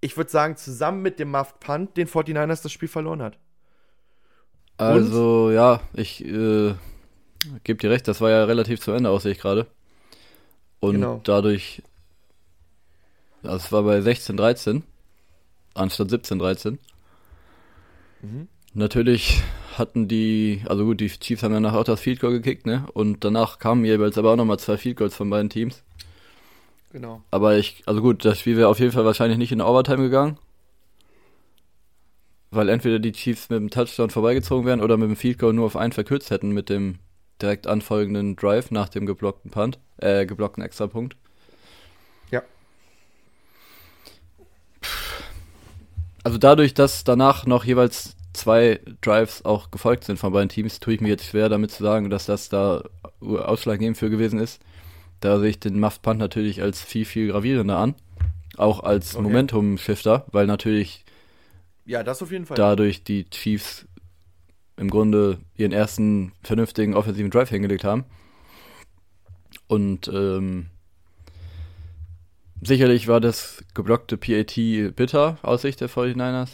ich würde sagen, zusammen mit dem Muffed Punt den 49ers das Spiel verloren hat. Also, ja, ich äh, gebe dir recht, das war ja relativ zu Ende aus, sehe ich gerade. Und Genau. dadurch, das war bei 16, 13, anstatt 17, 13. Mhm. Natürlich hatten die, also gut, die Chiefs haben danach auch das Field Goal gekickt, ne? Und danach kamen jeweils aber auch nochmal zwei Field Goals von beiden Teams. Genau. Aber ich, also gut, das Spiel wäre auf jeden Fall wahrscheinlich nicht in Overtime gegangen. Weil entweder die Chiefs mit dem Touchdown vorbeigezogen wären oder mit dem Field Goal nur auf einen verkürzt hätten mit dem direkt anfolgenden Drive nach dem geblockten Punt, äh, geblockten Extrapunkt. Ja. Also dadurch, dass danach noch jeweils zwei Drives auch gefolgt sind von beiden Teams, tue ich mir jetzt schwer damit zu sagen, dass das da ausschlaggebend für gewesen ist. Da sehe ich den Muff Punt natürlich als viel, viel gravierender an. Auch als Okay. Momentum-Shifter, weil natürlich Ja, das auf jeden Fall. dadurch die Chiefs im Grunde ihren ersten vernünftigen offensiven Drive hingelegt haben. Und ähm, sicherlich war das geblockte PAT bitter aus Sicht der 49ers.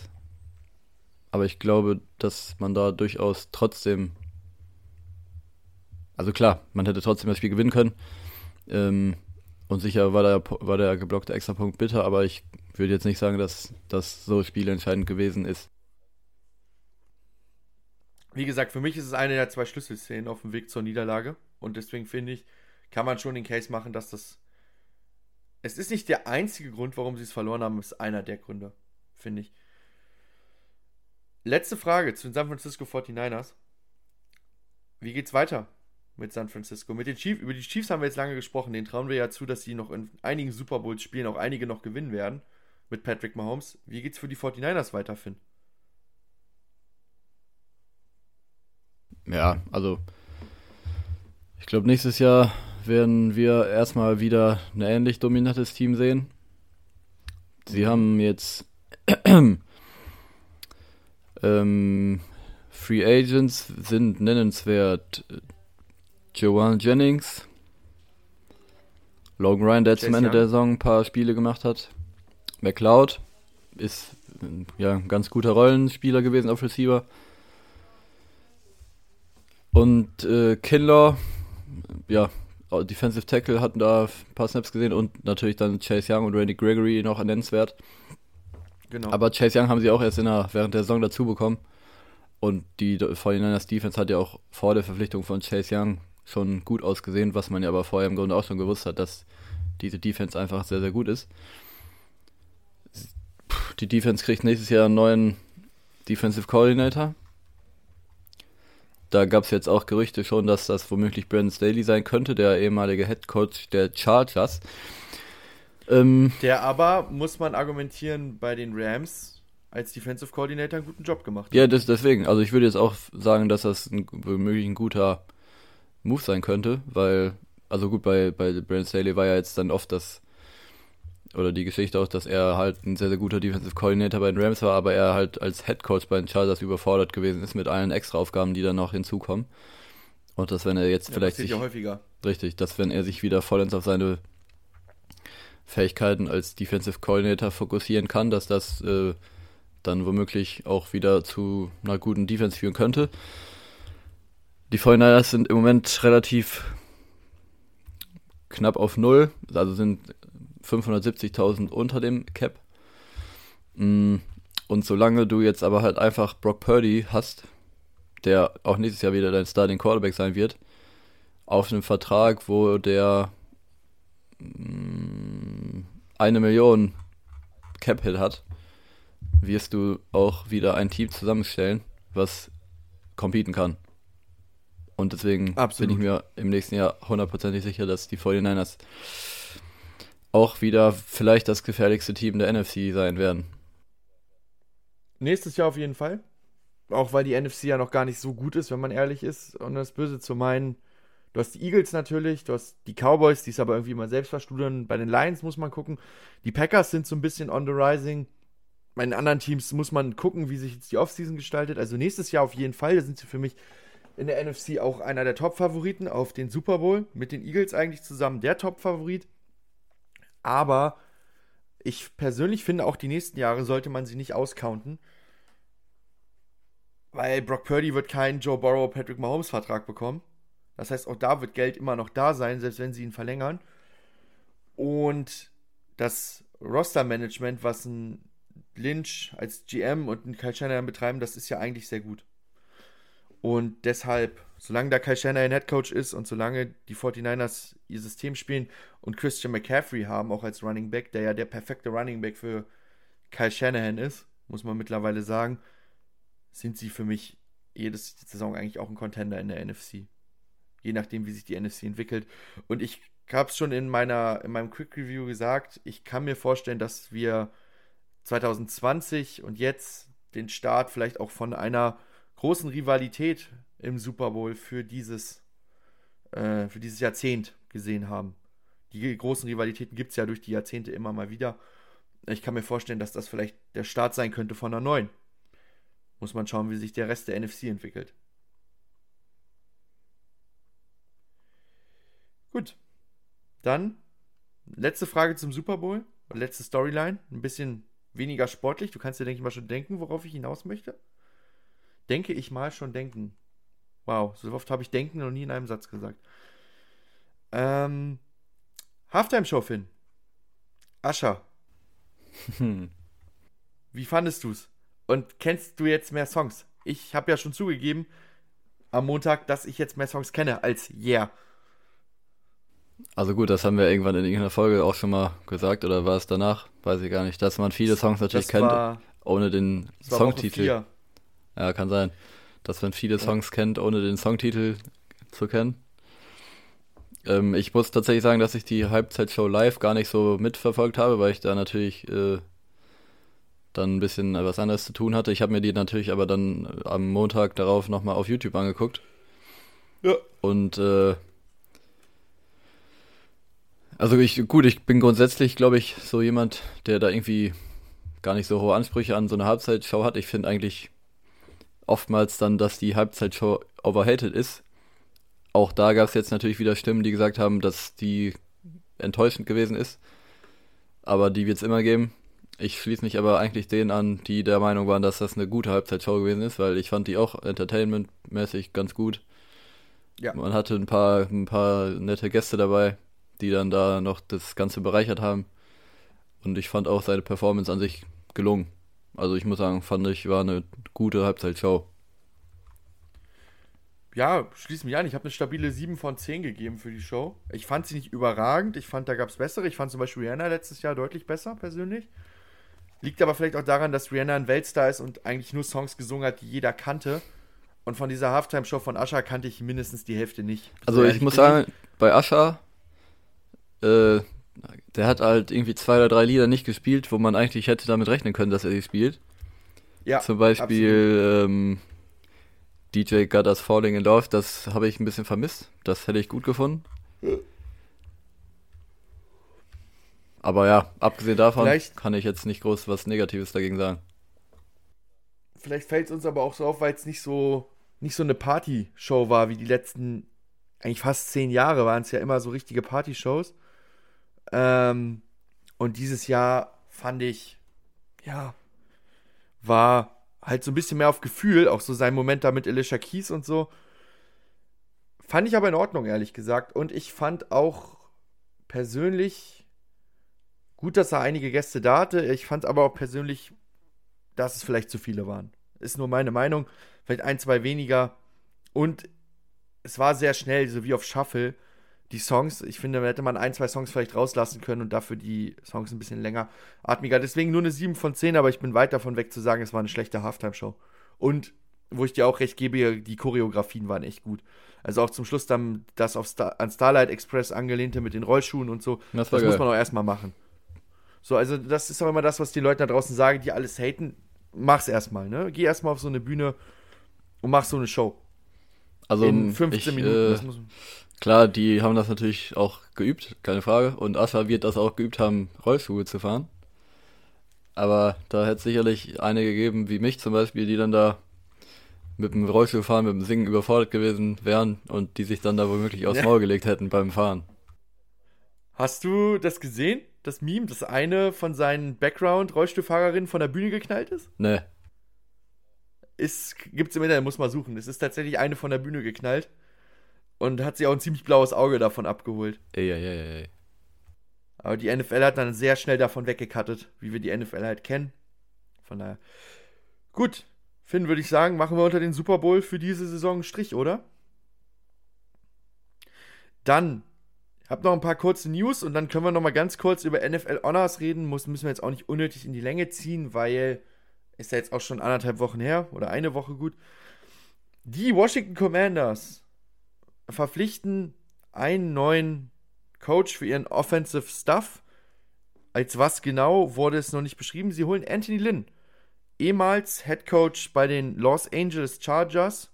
Aber ich glaube, dass man da durchaus trotzdem. Also klar, man hätte trotzdem das Spiel gewinnen können. Ähm, und sicher war der, war der geblockte Extrapunkt bitter, aber ich würde jetzt nicht sagen, dass das so spielentscheidend gewesen ist. Wie gesagt, für mich ist es eine der zwei Schlüsselszenen auf dem Weg zur Niederlage. Und deswegen finde ich, kann man schon den Case machen, dass das. Es ist nicht der einzige Grund, warum sie es verloren haben, es ist einer der Gründe, finde ich. Letzte Frage zu den San Francisco 49ers. Wie geht's weiter mit San Francisco? Mit den Chiefs, über die Chiefs haben wir jetzt lange gesprochen. Den trauen wir ja zu, dass sie noch in einigen Super Bowls spielen, auch einige noch gewinnen werden mit Patrick Mahomes. Wie geht's für die 49ers weiter, Finn? Ja, also ich glaube, nächstes Jahr werden wir erstmal wieder ein ähnlich dominantes Team sehen. Sie haben jetzt ähm, Free Agents sind nennenswert Joanne Jennings, Logan Ryan, der zum Ende der Saison ein paar Spiele gemacht hat. McLeod ist äh, ja ein ganz guter Rollenspieler gewesen auf Receiver. Und äh, Kinlaw, ja, Defensive Tackle hatten da ein paar Snaps gesehen und natürlich dann Chase Young und Randy Gregory noch nennenswert. Genau. Aber Chase Young haben sie auch erst in der, während der Saison dazu bekommen. Und die 49ers Defense hat ja auch vor der Verpflichtung von Chase Young schon gut ausgesehen, was man ja aber vorher im Grunde auch schon gewusst hat, dass diese Defense einfach sehr, sehr gut ist. Die Defense kriegt nächstes Jahr einen neuen Defensive Coordinator. Da gab es jetzt auch Gerüchte schon, dass das womöglich Brandon Staley sein könnte, der ehemalige Head Coach der Chargers. Ähm, der aber, muss man argumentieren, bei den Rams als Defensive Coordinator einen guten Job gemacht hat. Ja, das, deswegen. Also ich würde jetzt auch sagen, dass das ein, womöglich ein guter Move sein könnte, weil, also gut, bei, bei Brandon Staley war ja jetzt dann oft das, oder die Geschichte auch, dass er halt ein sehr, sehr guter Defensive Coordinator bei den Rams war, aber er halt als Head Coach bei den Chargers überfordert gewesen ist mit allen Extraaufgaben, die dann noch hinzukommen. Und dass wenn er jetzt ja, vielleicht sich, ja häufiger. Richtig, dass wenn er sich wieder vollends auf seine Fähigkeiten als Defensive Coordinator fokussieren kann, dass das äh, dann womöglich auch wieder zu einer guten Defense führen könnte. Die 49ers sind im Moment relativ knapp auf Null, also sind 570.000 unter dem Cap. Mm, und solange du jetzt aber halt einfach Brock Purdy hast, der auch nächstes Jahr wieder dein Starting Quarterback sein wird, auf einem Vertrag, wo der mm, eine Million Cap-Hit hat, wirst du auch wieder ein Team zusammenstellen, was competen kann. Und deswegen Absolut. bin ich mir im nächsten Jahr hundertprozentig sicher, dass die 49ers auch wieder vielleicht das gefährlichste Team der NFC sein werden. Nächstes Jahr auf jeden Fall. Auch weil die NFC ja noch gar nicht so gut ist, wenn man ehrlich ist. Und das Böse zu meinen, du hast die Eagles natürlich, du hast die Cowboys, die es aber irgendwie mal selbst verstudieren. Bei den Lions muss man gucken. Die Packers sind so ein bisschen on the rising. Bei den anderen Teams muss man gucken, wie sich jetzt die Offseason gestaltet. Also nächstes Jahr auf jeden Fall. Da sind sie für mich in der NFC auch einer der Top-Favoriten auf den Super Bowl. Mit den Eagles eigentlich zusammen der Top-Favorit. Aber ich persönlich finde, auch die nächsten Jahre sollte man sie nicht auscounten. Weil Brock Purdy wird keinen Joe Burrow, Patrick Mahomes Vertrag bekommen. Das heißt, auch da wird Geld immer noch da sein, selbst wenn sie ihn verlängern. Und das Roster-Management, was ein Lynch als GM und ein Kyle Shanahan betreiben, das ist ja eigentlich sehr gut. Und deshalb, solange der Kyle Shanahan Headcoach ist und solange die 49ers ihr System spielen und Christian McCaffrey haben, auch als Running Back, der ja der perfekte Running Back für Kyle Shanahan ist, muss man mittlerweile sagen, sind sie für mich jede Saison eigentlich auch ein Contender in der NFC. Je nachdem, wie sich die NFC entwickelt. Und ich habe es schon in, meiner, in meinem Quick Review gesagt, ich kann mir vorstellen, dass wir 2020 und jetzt den Start vielleicht auch von einer großen Rivalität im Super Bowl für dieses, äh, für dieses Jahrzehnt gesehen haben. Die großen Rivalitäten gibt es ja durch die Jahrzehnte immer mal wieder. Ich kann mir vorstellen, dass das vielleicht der Start sein könnte von einer neuen. Muss man schauen, wie sich der Rest der NFC entwickelt. Gut. Dann letzte Frage zum Super Bowl. Letzte Storyline. Ein bisschen weniger sportlich. Du kannst dir, denke ich mal, schon denken, worauf ich hinaus möchte denke ich mal schon denken. Wow, so oft habe ich denken noch nie in einem Satz gesagt. Ähm, Halftime-Show, Finn. Ascha. Wie fandest du's? Und kennst du jetzt mehr Songs? Ich habe ja schon zugegeben am Montag, dass ich jetzt mehr Songs kenne als Yeah. Also gut, das haben wir irgendwann in irgendeiner Folge auch schon mal gesagt, oder war es danach? Weiß ich gar nicht. Dass man viele Songs natürlich das kennt, war, ohne den Songtitel. Ja, kann sein. Dass man viele Songs ja. kennt, ohne den Songtitel zu kennen. Ähm, ich muss tatsächlich sagen, dass ich die Halbzeitshow live gar nicht so mitverfolgt habe, weil ich da natürlich äh, dann ein bisschen was anderes zu tun hatte. Ich habe mir die natürlich aber dann am Montag darauf nochmal auf YouTube angeguckt. Ja. Und äh, also ich, gut, ich bin grundsätzlich, glaube ich, so jemand, der da irgendwie gar nicht so hohe Ansprüche an so eine Halbzeitshow hat. Ich finde eigentlich oftmals dann, dass die Halbzeitshow overhated ist. Auch da gab es jetzt natürlich wieder Stimmen, die gesagt haben, dass die enttäuschend gewesen ist. Aber die wird es immer geben. Ich schließe mich aber eigentlich denen an, die der Meinung waren, dass das eine gute Halbzeitshow gewesen ist, weil ich fand die auch entertainmentmäßig ganz gut. Ja. Man hatte ein paar, ein paar nette Gäste dabei, die dann da noch das Ganze bereichert haben. Und ich fand auch seine Performance an sich gelungen. Also ich muss sagen, fand ich, war eine gute Halbzeitshow. Ja, schließ mich an. Ich habe eine stabile 7 von 10 gegeben für die Show. Ich fand sie nicht überragend. Ich fand, da gab es bessere. Ich fand zum Beispiel Rihanna letztes Jahr deutlich besser, persönlich. Liegt aber vielleicht auch daran, dass Rihanna ein Weltstar ist und eigentlich nur Songs gesungen hat, die jeder kannte. Und von dieser Halftime-Show von Asha kannte ich mindestens die Hälfte nicht. Also ich muss sagen, bei Asha, äh, der hat halt irgendwie zwei oder drei Lieder nicht gespielt, wo man eigentlich hätte damit rechnen können, dass er sie spielt. Ja, Zum Beispiel ähm, DJ Us Falling in Love, das habe ich ein bisschen vermisst. Das hätte ich gut gefunden. Aber ja, abgesehen davon Vielleicht- kann ich jetzt nicht groß was Negatives dagegen sagen. Vielleicht fällt es uns aber auch so auf, weil es nicht so, nicht so eine Party-Show war wie die letzten, eigentlich fast zehn Jahre waren es ja immer so richtige Partyshows. Ähm, und dieses Jahr fand ich, ja, war halt so ein bisschen mehr auf Gefühl, auch so sein Moment da mit Alicia Keys und so. Fand ich aber in Ordnung, ehrlich gesagt. Und ich fand auch persönlich gut, dass er einige Gäste da hatte. Ich fand aber auch persönlich dass es vielleicht zu viele waren. Ist nur meine Meinung. Vielleicht ein, zwei weniger. Und es war sehr schnell, so wie auf Shuffle, die Songs. Ich finde, da hätte man ein, zwei Songs vielleicht rauslassen können und dafür die Songs ein bisschen länger atmiger. Deswegen nur eine 7 von 10, aber ich bin weit davon weg zu sagen, es war eine schlechte Halftime-Show. Und wo ich dir auch recht gebe, die Choreografien waren echt gut. Also auch zum Schluss dann das auf Star an Starlight Express angelehnte mit den Rollschuhen und so. Das Das muss man auch erstmal machen. So, also das ist auch immer das, was die Leute da draußen sagen, die alles haten. Mach's erstmal, ne? Geh erstmal auf so eine Bühne und mach so eine Show. Also in 15 ich, Minuten. Äh, das muss, klar, die haben das natürlich auch geübt, keine Frage. Und Ascha wird das auch geübt haben, Rollschuhe zu fahren. Aber da hätte es sicherlich einige gegeben, wie mich zum Beispiel, die dann da mit dem Rollstuhlfahren, mit dem Singen überfordert gewesen wären und die sich dann da womöglich aufs Ja. Maul gelegt hätten beim Fahren. Hast du das gesehen? Das Meme, dass eine von seinen Background-Rollstuhlfahrerinnen von der Bühne geknallt ist? Ne, Ist, gibt's im Internet, muss mal suchen. Es ist tatsächlich eine von der Bühne geknallt. Und hat sie auch ein ziemlich blaues Auge davon abgeholt. ey, ey, ey, ey. Aber die NFL hat dann sehr schnell davon weggekattet, wie wir die NFL halt kennen. Von daher. Gut, Finn, würde ich sagen, machen wir unter den Super Bowl für diese Saison einen Strich, oder? Dann hab noch ein paar kurze News und dann können wir noch mal ganz kurz über NFL Honors reden. Muss, müssen wir jetzt auch nicht unnötig in die Länge ziehen, weil ist ja jetzt auch schon anderthalb Wochen her oder eine Woche gut. Die Washington Commanders verpflichten einen neuen Coach für ihren Offensive Stuff. Als was genau wurde es noch nicht beschrieben. Sie holen Anthony Lynn, ehemals Head Coach bei den Los Angeles Chargers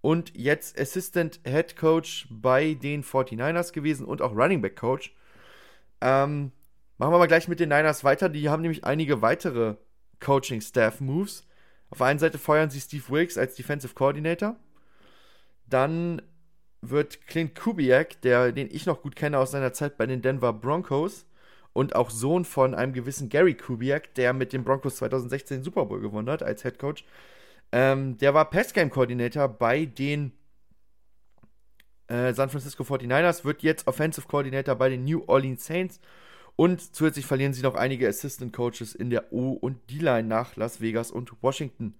und jetzt Assistant Head Coach bei den 49ers gewesen und auch Running Back Coach. Ähm, machen wir mal gleich mit den Niners weiter. Die haben nämlich einige weitere Coaching Staff Moves. Auf der einen Seite feuern sie Steve Wilkes als Defensive Coordinator. Dann wird Clint Kubiak, der, den ich noch gut kenne aus seiner Zeit bei den Denver Broncos und auch Sohn von einem gewissen Gary Kubiak, der mit den Broncos 2016 den Super Bowl gewonnen hat als Head Coach. Ähm, der war Passgame Coordinator bei den äh, San Francisco 49ers, wird jetzt Offensive Coordinator bei den New Orleans Saints und zusätzlich verlieren sie noch einige Assistant Coaches in der O- und D-Line nach Las Vegas und Washington.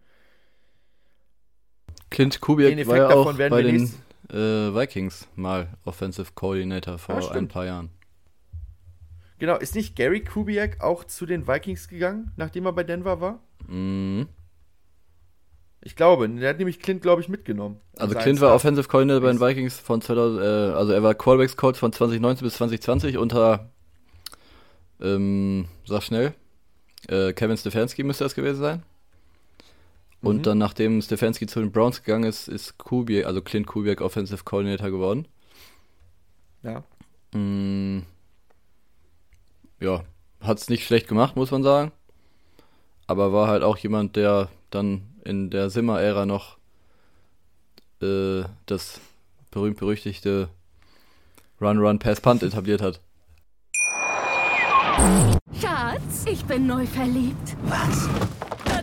Clint Kubiak Den war Effekt ja auch davon werden bei wir den nächst- äh, Vikings mal Offensive Coordinator vor Ah, ein paar Jahren. Genau, ist nicht Gary Kubiak auch zu den Vikings gegangen, nachdem er bei Denver war? Mhm. Ich glaube, der hat nämlich Clint, glaube ich, mitgenommen. Also Clint war. Offensive Coordinator bei den Vikings von 2000, äh, also er war Quarterbacks Coach von 2019 bis 2020 unter, ähm, sag schnell, äh, Kevin Stefanski müsste das gewesen sein. Und Mhm. dann, nachdem Stefanski zu den Browns gegangen ist, ist Kubiak, also Clint Kubiak Offensive Coordinator geworden. Ja. Mm, ja, hat's nicht schlecht gemacht, muss man sagen. Aber war halt auch jemand, der dann in der Simmer-Ära noch äh, das berühmt-berüchtigte Run-Run-Pass-Punt etabliert hat. Schatz, ich bin neu verliebt. Was?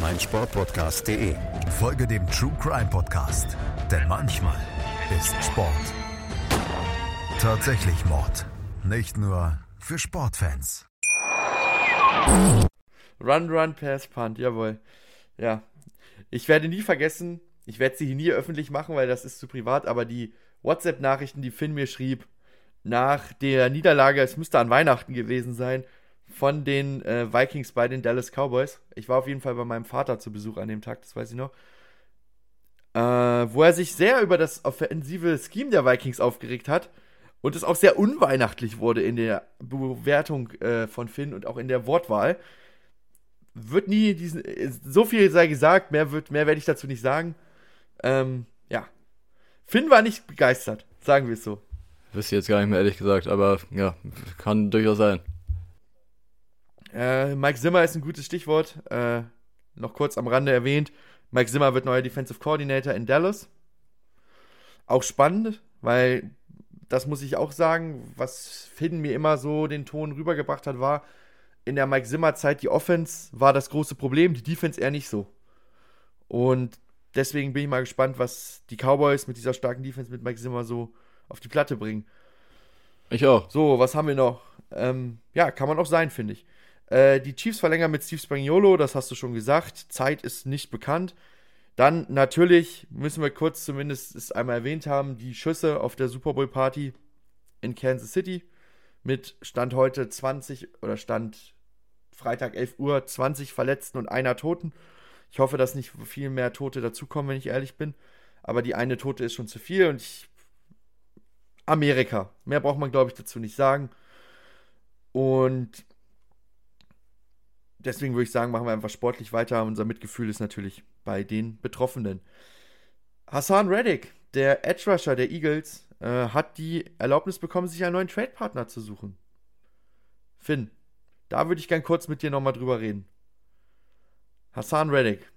meinsportpodcast.de. Folge dem True Crime Podcast, denn manchmal ist Sport tatsächlich Mord. Nicht nur für Sportfans. Run, Run, Pass, Punt, jawohl. Ja. Ich werde nie vergessen, ich werde sie hier nie öffentlich machen, weil das ist zu privat, aber die WhatsApp-Nachrichten, die Finn mir schrieb, nach der Niederlage, es müsste an Weihnachten gewesen sein, von den äh, Vikings bei den Dallas Cowboys. Ich war auf jeden Fall bei meinem Vater zu Besuch an dem Tag, das weiß ich noch. Äh, wo er sich sehr über das offensive Scheme der Vikings aufgeregt hat und es auch sehr unweihnachtlich wurde in der Bewertung äh, von Finn und auch in der Wortwahl. Wird nie diesen. So viel sei gesagt, mehr, mehr werde ich dazu nicht sagen. Ähm, ja. Finn war nicht begeistert, sagen wir es so. Wüsste jetzt gar nicht mehr, ehrlich gesagt, aber ja, kann durchaus sein. Äh, Mike Zimmer ist ein gutes Stichwort. Äh, noch kurz am Rande erwähnt. Mike Zimmer wird neuer Defensive Coordinator in Dallas. Auch spannend, weil das muss ich auch sagen, was Finn mir immer so den Ton rübergebracht hat, war, in der Mike Zimmer-Zeit, die Offense war das große Problem, die Defense eher nicht so. Und deswegen bin ich mal gespannt, was die Cowboys mit dieser starken Defense mit Mike Zimmer so auf die Platte bringen. Ich auch. So, was haben wir noch? Ähm, ja, kann man auch sein, finde ich. Äh, die Chiefs verlängern mit Steve Spagnuolo, das hast du schon gesagt. Zeit ist nicht bekannt. Dann natürlich müssen wir kurz zumindest es einmal erwähnt haben, die Schüsse auf der Super Bowl Party in Kansas City mit Stand heute 20 oder Stand Freitag 11 Uhr 20 Verletzten und einer Toten. Ich hoffe, dass nicht viel mehr Tote dazukommen, wenn ich ehrlich bin. Aber die eine Tote ist schon zu viel und ich. Amerika. Mehr braucht man, glaube ich, dazu nicht sagen. Und deswegen würde ich sagen, machen wir einfach sportlich weiter. Unser Mitgefühl ist natürlich bei den Betroffenen. Hassan Reddick, der Edge Rusher der Eagles, äh, hat die Erlaubnis bekommen, sich einen neuen Trade-Partner zu suchen. Finn, da würde ich gern kurz mit dir nochmal drüber reden. Hassan Reddick.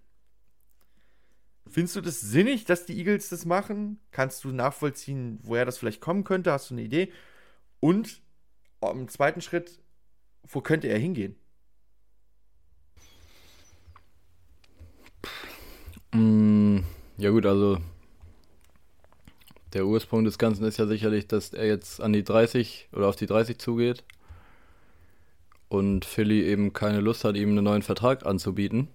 Findest du das sinnig, dass die Eagles das machen? Kannst du nachvollziehen, woher das vielleicht kommen könnte? Hast du eine Idee? Und im zweiten Schritt, wo könnte er hingehen? Mm, ja gut, also der Ursprung des Ganzen ist ja sicherlich, dass er jetzt an die 30 oder auf die 30 zugeht und Philly eben keine Lust hat, ihm einen neuen Vertrag anzubieten.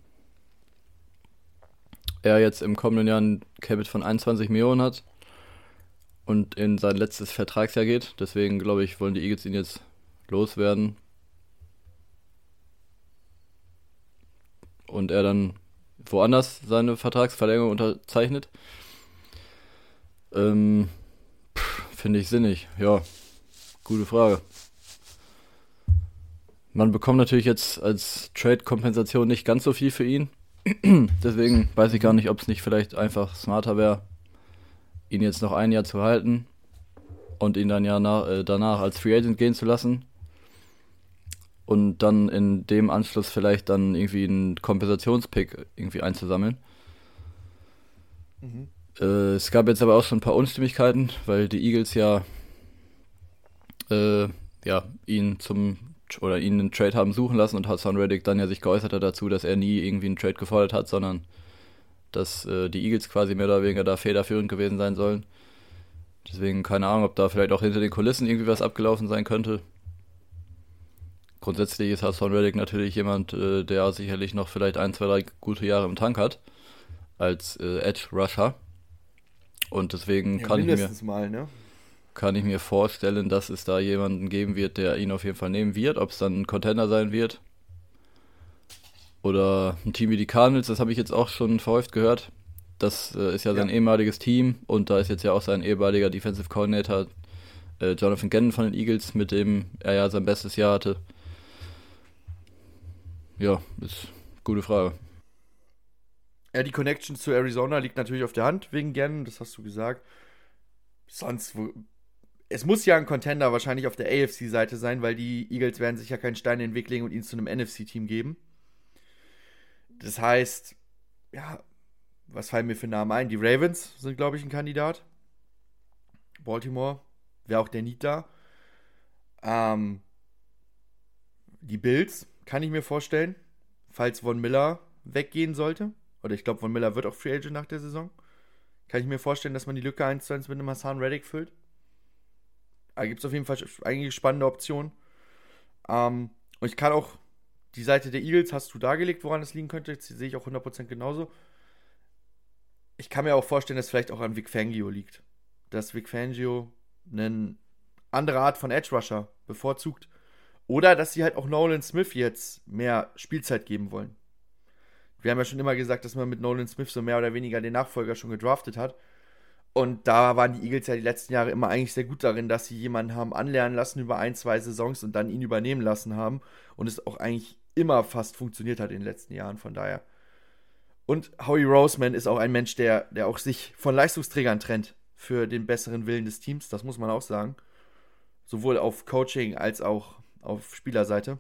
Er jetzt im kommenden Jahr ein Cabot von 21 Millionen hat und in sein letztes Vertragsjahr geht. Deswegen glaube ich, wollen die Eagles ihn jetzt loswerden. Und er dann woanders seine Vertragsverlängerung unterzeichnet. Ähm, Finde ich sinnig, ja. Gute Frage. Man bekommt natürlich jetzt als Trade-Kompensation nicht ganz so viel für ihn. Deswegen weiß ich gar nicht, ob es nicht vielleicht einfach smarter wäre, ihn jetzt noch ein Jahr zu halten und ihn dann ja nach, äh, danach als Free Agent gehen zu lassen und dann in dem Anschluss vielleicht dann irgendwie einen Kompensationspick irgendwie einzusammeln. Mhm. Äh, es gab jetzt aber auch schon ein paar Unstimmigkeiten, weil die Eagles ja, äh, ja ihn zum oder ihn einen Trade haben suchen lassen und Hassan Reddick dann ja sich geäußert hat dazu, dass er nie irgendwie einen Trade gefordert hat, sondern dass äh, die Eagles quasi mehr oder weniger da federführend gewesen sein sollen. Deswegen keine Ahnung, ob da vielleicht auch hinter den Kulissen irgendwie was abgelaufen sein könnte grundsätzlich ist Hassan Reddick natürlich jemand, äh, der sicherlich noch vielleicht ein, zwei, drei gute Jahre im Tank hat als äh, Edge Rusher. Und deswegen ja, kann, ich mir, mal, ne? kann ich mir vorstellen, dass es da jemanden geben wird, der ihn auf jeden Fall nehmen wird. Ob es dann ein Contender sein wird oder ein Team wie die Cardinals, das habe ich jetzt auch schon verhäuft gehört. Das äh, ist ja sein ja. ehemaliges Team und da ist jetzt ja auch sein ehemaliger Defensive Coordinator äh, Jonathan Gannon von den Eagles, mit dem er ja sein bestes Jahr hatte. Ja, ist eine gute Frage. Ja, die Connection zu Arizona liegt natürlich auf der Hand wegen Gannon, das hast du gesagt. Sonst, es muss ja ein Contender wahrscheinlich auf der AFC-Seite sein, weil die Eagles werden sich ja keinen Stein in den Weg legen und ihn zu einem NFC-Team geben. Das heißt, ja, was fallen mir für Namen ein? Die Ravens sind, glaube ich, ein Kandidat. Baltimore wäre auch der Need da. Ähm, die Bills kann ich mir vorstellen, falls Von Miller weggehen sollte. Oder ich glaube, Von Miller wird auch Free Agent nach der Saison. Kann ich mir vorstellen, dass man die Lücke 1 zu 1 mit einem Hassan Reddick füllt. Da gibt es auf jeden Fall einige spannende Optionen. Ähm, und ich kann auch die Seite der Eagles hast du dargelegt, woran es liegen könnte. Das sehe ich auch 100% genauso. Ich kann mir auch vorstellen, dass es vielleicht auch an Vic Fangio liegt. Dass Vic Fangio eine andere Art von Edge Rusher bevorzugt. Oder dass sie halt auch Nolan Smith jetzt mehr Spielzeit geben wollen. Wir haben ja schon immer gesagt, dass man mit Nolan Smith so mehr oder weniger den Nachfolger schon gedraftet hat. Und da waren die Eagles ja die letzten Jahre immer eigentlich sehr gut darin, dass sie jemanden haben anlernen lassen über ein, zwei Saisons und dann ihn übernehmen lassen haben. Und es auch eigentlich immer fast funktioniert hat in den letzten Jahren. Von daher. Und Howie Roseman ist auch ein Mensch, der, der auch sich von Leistungsträgern trennt für den besseren Willen des Teams. Das muss man auch sagen. Sowohl auf Coaching als auch auf Spielerseite.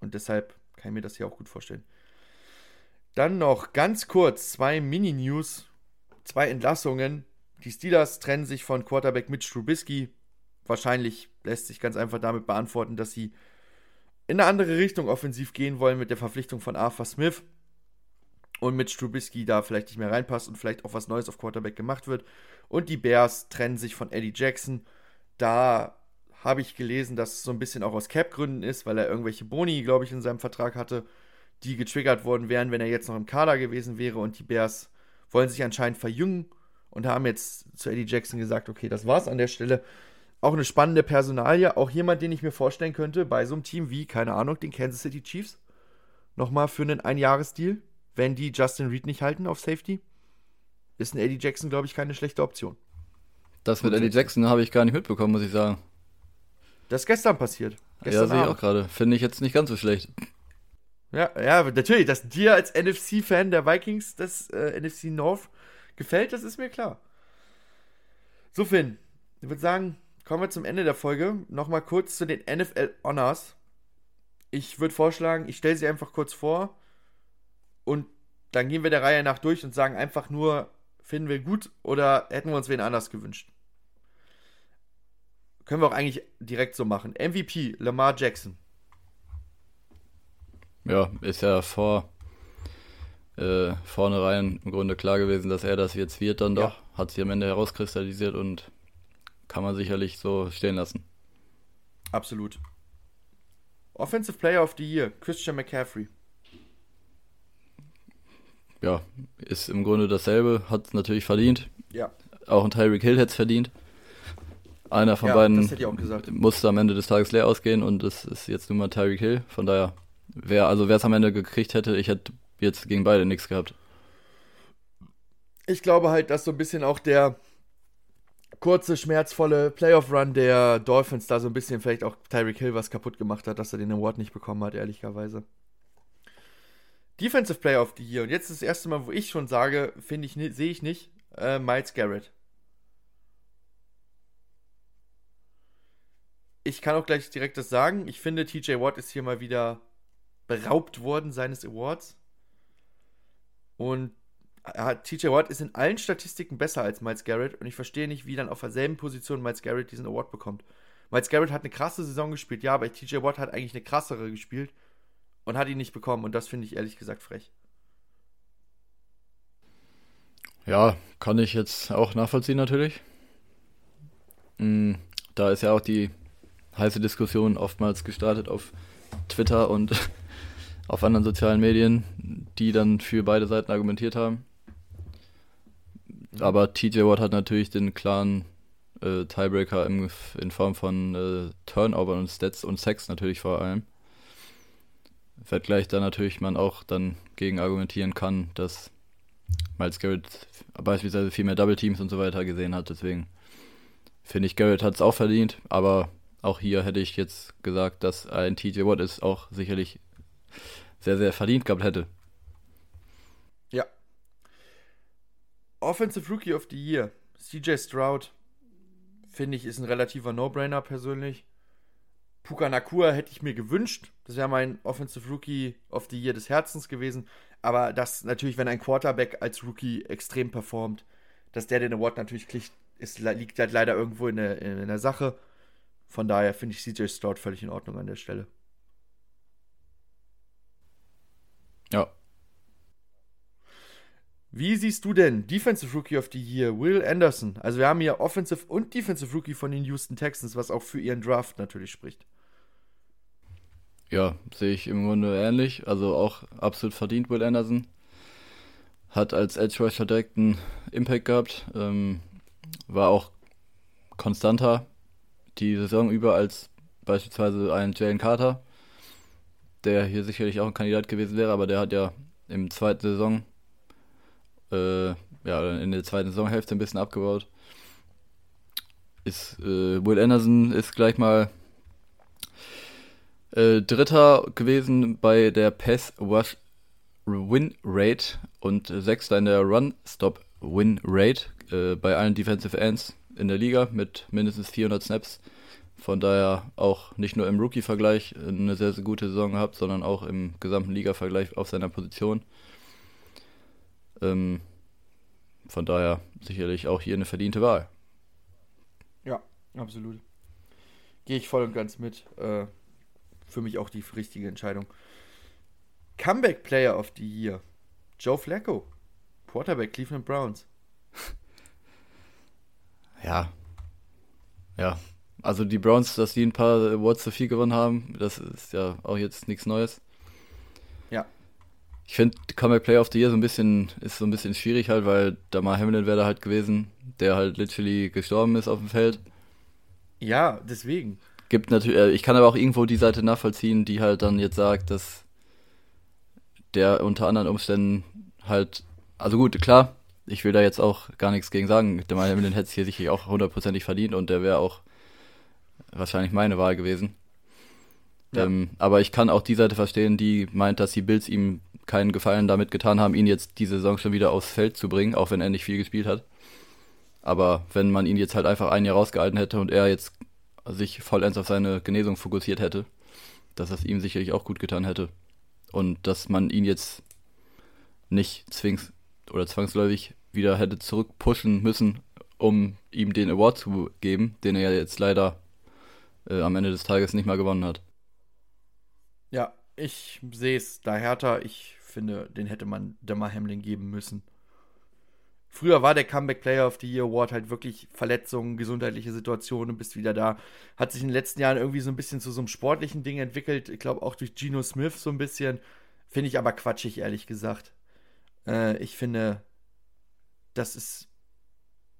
Und deshalb kann ich mir das hier auch gut vorstellen. Dann noch ganz kurz zwei Mini-News, zwei Entlassungen. Die Steelers trennen sich von Quarterback Mitch Trubisky. Wahrscheinlich lässt sich ganz einfach damit beantworten, dass sie in eine andere Richtung offensiv gehen wollen mit der Verpflichtung von Arthur Smith und Mitch Trubisky da vielleicht nicht mehr reinpasst und vielleicht auch was Neues auf Quarterback gemacht wird. Und die Bears trennen sich von Eddie Jackson. Da habe ich gelesen, dass es so ein bisschen auch aus Cap-Gründen ist, weil er irgendwelche Boni, glaube ich, in seinem Vertrag hatte die getriggert worden wären, wenn er jetzt noch im Kader gewesen wäre. Und die Bears wollen sich anscheinend verjüngen und haben jetzt zu Eddie Jackson gesagt, okay, das war's an der Stelle. Auch eine spannende Personalie, auch jemand, den ich mir vorstellen könnte, bei so einem Team wie, keine Ahnung, den Kansas City Chiefs, nochmal für einen Einjahresdeal, wenn die Justin Reed nicht halten auf Safety, ist ein Eddie Jackson, glaube ich, keine schlechte Option. Das mit Eddie Jackson habe ich gar nicht mitbekommen, muss ich sagen. Das ist gestern passiert. Gestern ja, sehe ich auch gerade. Finde ich jetzt nicht ganz so schlecht. Ja, ja, natürlich, dass dir als NFC-Fan der Vikings das äh, NFC North gefällt, das ist mir klar. So, Finn, ich würde sagen, kommen wir zum Ende der Folge. Nochmal kurz zu den NFL Honors. Ich würde vorschlagen, ich stelle sie einfach kurz vor und dann gehen wir der Reihe nach durch und sagen einfach nur, finden wir gut oder hätten wir uns wen anders gewünscht. Können wir auch eigentlich direkt so machen. MVP, Lamar Jackson ja, ist ja vor äh, vornherein im Grunde klar gewesen, dass er das jetzt wird dann doch. Ja. Hat sich am Ende herauskristallisiert und kann man sicherlich so stehen lassen. Absolut. Offensive Player of the Year, Christian McCaffrey. Ja, ist im Grunde dasselbe, hat es natürlich verdient. Ja. Auch ein Tyreek Hill hätte es verdient. Einer von ja, beiden musste am Ende des Tages leer ausgehen und es ist jetzt nun mal Tyreek Hill. Von daher Wer, also wer es am Ende gekriegt hätte, ich hätte jetzt gegen beide nichts gehabt. Ich glaube halt, dass so ein bisschen auch der kurze, schmerzvolle Playoff-Run der Dolphins da so ein bisschen vielleicht auch Tyreek Hill was kaputt gemacht hat, dass er den Award nicht bekommen hat, ehrlicherweise. Defensive Player of the Year. Und jetzt das erste Mal, wo ich schon sage, finde ich, sehe ich nicht, äh, Miles Garrett. Ich kann auch gleich direkt das sagen. Ich finde, TJ Watt ist hier mal wieder beraubt worden seines Awards. Und TJ Watt ist in allen Statistiken besser als Miles Garrett und ich verstehe nicht, wie dann auf derselben Position Miles Garrett diesen Award bekommt. Miles Garrett hat eine krasse Saison gespielt, ja, aber TJ Watt hat eigentlich eine krassere gespielt und hat ihn nicht bekommen und das finde ich ehrlich gesagt frech. Ja, kann ich jetzt auch nachvollziehen natürlich. Mm, da ist ja auch die heiße Diskussion oftmals gestartet auf Twitter und auf anderen sozialen Medien, die dann für beide Seiten argumentiert haben. Aber TJ Watt hat natürlich den klaren äh, Tiebreaker im, in Form von äh, Turnover und Stats und Sex natürlich vor allem. Wenngleich da natürlich man auch dann gegen argumentieren kann, dass Miles Garrett beispielsweise viel mehr Double Teams und so weiter gesehen hat. Deswegen finde ich, Garrett hat es auch verdient, aber auch hier hätte ich jetzt gesagt, dass ein TJ Watt ist auch sicherlich sehr, sehr verdient gehabt hätte. Ja. Offensive Rookie of the Year, CJ Stroud, finde ich, ist ein relativer No-Brainer persönlich. Puka Nakua hätte ich mir gewünscht. Das wäre mein Offensive Rookie of the Year des Herzens gewesen. Aber das natürlich, wenn ein Quarterback als Rookie extrem performt, dass der den Award natürlich kriegt, ist, liegt halt leider irgendwo in der, in der Sache. Von daher finde ich CJ Stroud völlig in Ordnung an der Stelle. Ja. Wie siehst du denn Defensive Rookie of the Year, Will Anderson? Also wir haben hier Offensive und Defensive Rookie von den Houston Texans, was auch für ihren Draft natürlich spricht. Ja, sehe ich im Grunde ähnlich. Also auch absolut verdient Will Anderson. Hat als Edge Rusher direkt einen Impact gehabt. Ähm, war auch konstanter die Saison über als beispielsweise ein Jalen Carter, der hier sicherlich auch ein Kandidat gewesen wäre, aber der hat ja im zweiten Saison, äh, ja, in der zweiten Saisonhälfte ein bisschen abgebaut. Ist, äh, Will Anderson ist gleich mal äh, Dritter gewesen bei der Pass Rush Win Rate und Sechster in der Run Stop Win Rate äh, bei allen Defensive Ends in der Liga mit mindestens 400 Snaps. Von daher auch nicht nur im Rookie-Vergleich eine sehr, sehr gute Saison gehabt, sondern auch im gesamten Liga-Vergleich auf seiner Position. Ähm, von daher sicherlich auch hier eine verdiente Wahl. Ja, absolut. Gehe ich voll und ganz mit. Äh, für mich auch die richtige Entscheidung. Comeback Player of the Year. Joe Flacco. Quarterback Cleveland Browns. Ja. Ja. Also die Browns, dass die ein paar Awards zu viel gewonnen haben, das ist ja auch jetzt nichts Neues. Ja. Ich finde Comeback Player of the Year so ein bisschen, ist so ein bisschen schwierig halt, weil Damar Hamlin wäre da halt gewesen, der halt literally gestorben ist auf dem Feld. Ja, deswegen. Gibt natürlich, äh, ich kann aber auch irgendwo die Seite nachvollziehen, die halt dann jetzt sagt, dass der unter anderen Umständen halt, also gut, klar, ich will da jetzt auch gar nichts gegen sagen. Der Hamilton hätte es hier sicherlich auch hundertprozentig verdient und der wäre auch wahrscheinlich meine Wahl gewesen. Ja. Ähm, aber ich kann auch die Seite verstehen, die meint, dass die Bills ihm keinen Gefallen damit getan haben, ihn jetzt diese Saison schon wieder aufs Feld zu bringen, auch wenn er nicht viel gespielt hat. Aber wenn man ihn jetzt halt einfach ein Jahr rausgehalten hätte und er jetzt sich vollends auf seine Genesung fokussiert hätte, dass das ihm sicherlich auch gut getan hätte. Und dass man ihn jetzt nicht zwings oder zwangsläufig wieder hätte zurückpushen müssen, um ihm den Award zu geben, den er jetzt leider äh, am Ende des Tages nicht mal gewonnen hat. Ja, ich sehe es da härter. Ich finde, den hätte man Demar Hamlin geben müssen. Früher war der Comeback Player of the Year Award halt wirklich Verletzungen, gesundheitliche Situationen, bist wieder da. Hat sich in den letzten Jahren irgendwie so ein bisschen zu so einem sportlichen Ding entwickelt. Ich glaube auch durch Geno Smith so ein bisschen. Finde ich aber quatschig, ehrlich gesagt. Äh, ich finde, das ist,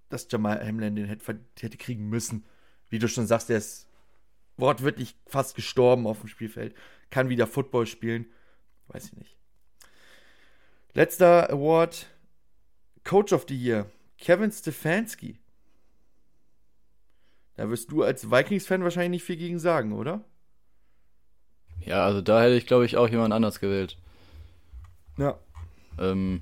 dass Jamal Hamlin den hätte, hätte kriegen müssen. Wie du schon sagst, der ist wortwörtlich fast gestorben auf dem Spielfeld. Kann wieder Football spielen. Weiß ich nicht. Letzter Award. Coach of the Year. Kevin Stefanski. Da wirst du als Vikings-Fan wahrscheinlich nicht viel gegen sagen, oder? Ja, also da hätte ich, glaube ich, auch jemand anders gewählt. Ja. Ähm,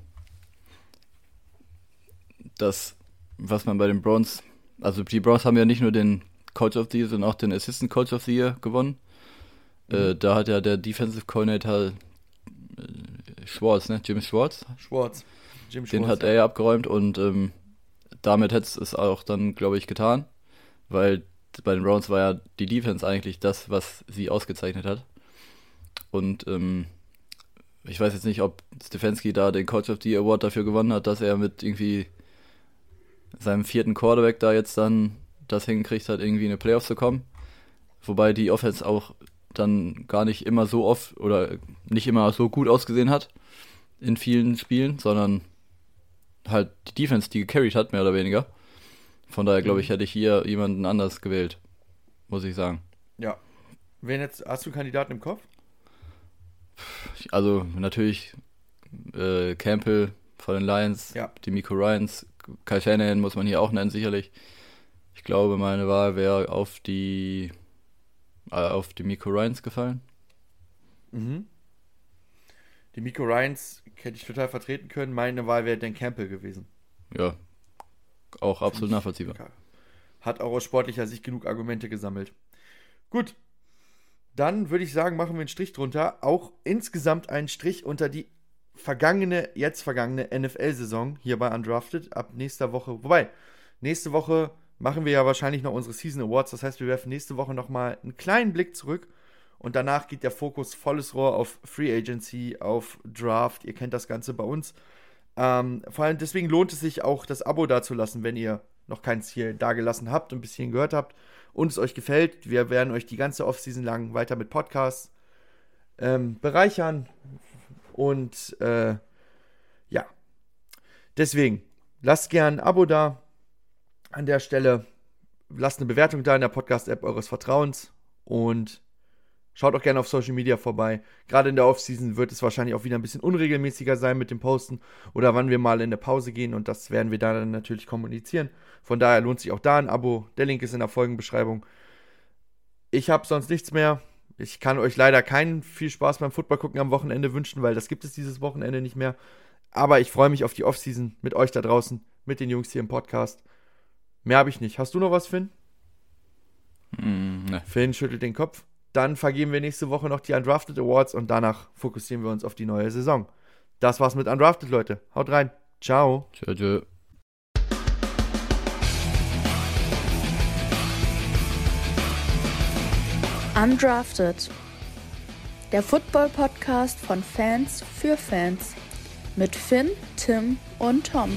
das, was man bei den Browns, also die Browns haben ja nicht nur den Coach of the Year, sondern auch den Assistant Coach of the Year gewonnen. Mhm. Äh, da hat ja der Defensive Coordinator äh, Schwartz, ne? Jim Schwartz? Schwartz. Jim Den Schwartz, hat er ja abgeräumt und ähm, damit hätte es auch dann, glaube ich, getan, weil bei den Browns war ja die Defense eigentlich das, was sie ausgezeichnet hat. Und ähm, ich weiß jetzt nicht, ob Stefanski da den Coach of the Award dafür gewonnen hat, dass er mit irgendwie seinem vierten Quarterback da jetzt dann das hingekriegt hat, irgendwie in eine Playoffs zu kommen. Wobei die Offense auch dann gar nicht immer so oft oder nicht immer so gut ausgesehen hat in vielen Spielen, sondern halt die Defense, die gecarried hat, mehr oder weniger. Von daher glaube ich, mhm. hätte ich hier jemanden anders gewählt, muss ich sagen. Ja. Wen jetzt, hast du Kandidaten im Kopf? Also natürlich äh, Campbell von den Lions, ja. die Miko Ryans, Kai Shanahan muss man hier auch nennen, sicherlich. Ich glaube, meine Wahl wäre auf die äh, auf die Miko Ryans gefallen. Mhm. Die Miko Ryans hätte ich total vertreten können. Meine Wahl wäre Dan Campbell gewesen. Ja, auch absolut nachvollziehbar. Hat auch aus sportlicher Sicht genug Argumente gesammelt. Gut, dann würde ich sagen, machen wir einen Strich drunter. Auch insgesamt einen Strich unter die vergangene, jetzt vergangene NFL-Saison hier bei Undrafted ab nächster Woche. Wobei, nächste Woche machen wir ja wahrscheinlich noch unsere Season Awards. Das heißt, wir werfen nächste Woche nochmal einen kleinen Blick zurück. Und danach geht der Fokus volles Rohr auf Free Agency, auf Draft. Ihr kennt das Ganze bei uns. Ähm, vor allem deswegen lohnt es sich auch, das Abo dazulassen, wenn ihr noch keins hier dagelassen habt und ein bisschen gehört habt und es euch gefällt. Wir werden euch die ganze Offseason lang weiter mit Podcasts ähm, bereichern. Und äh, ja, deswegen lasst gern ein Abo da an der Stelle. Lasst eine Bewertung da in der Podcast-App eures Vertrauens und schaut auch gerne auf Social Media vorbei. Gerade in der Offseason wird es wahrscheinlich auch wieder ein bisschen unregelmäßiger sein mit dem Posten oder wann wir mal in der Pause gehen und das werden wir dann natürlich kommunizieren. Von daher lohnt sich auch da ein Abo. Der Link ist in der Folgenbeschreibung. Ich habe sonst nichts mehr. Ich kann euch leider keinen viel Spaß beim Football gucken am Wochenende wünschen, weil das gibt es dieses Wochenende nicht mehr. Aber ich freue mich auf die Offseason mit euch da draußen, mit den Jungs hier im Podcast. Mehr habe ich nicht. Hast du noch was, Finn? Mm, ne. Finn schüttelt den Kopf. Dann vergeben wir nächste Woche noch die Undrafted Awards und danach fokussieren wir uns auf die neue Saison. Das war's mit Undrafted, Leute. Haut rein. Ciao. Tschö, tschö. Undrafted. Der Football-Podcast von Fans für Fans. Mit Finn, Tim und Tom.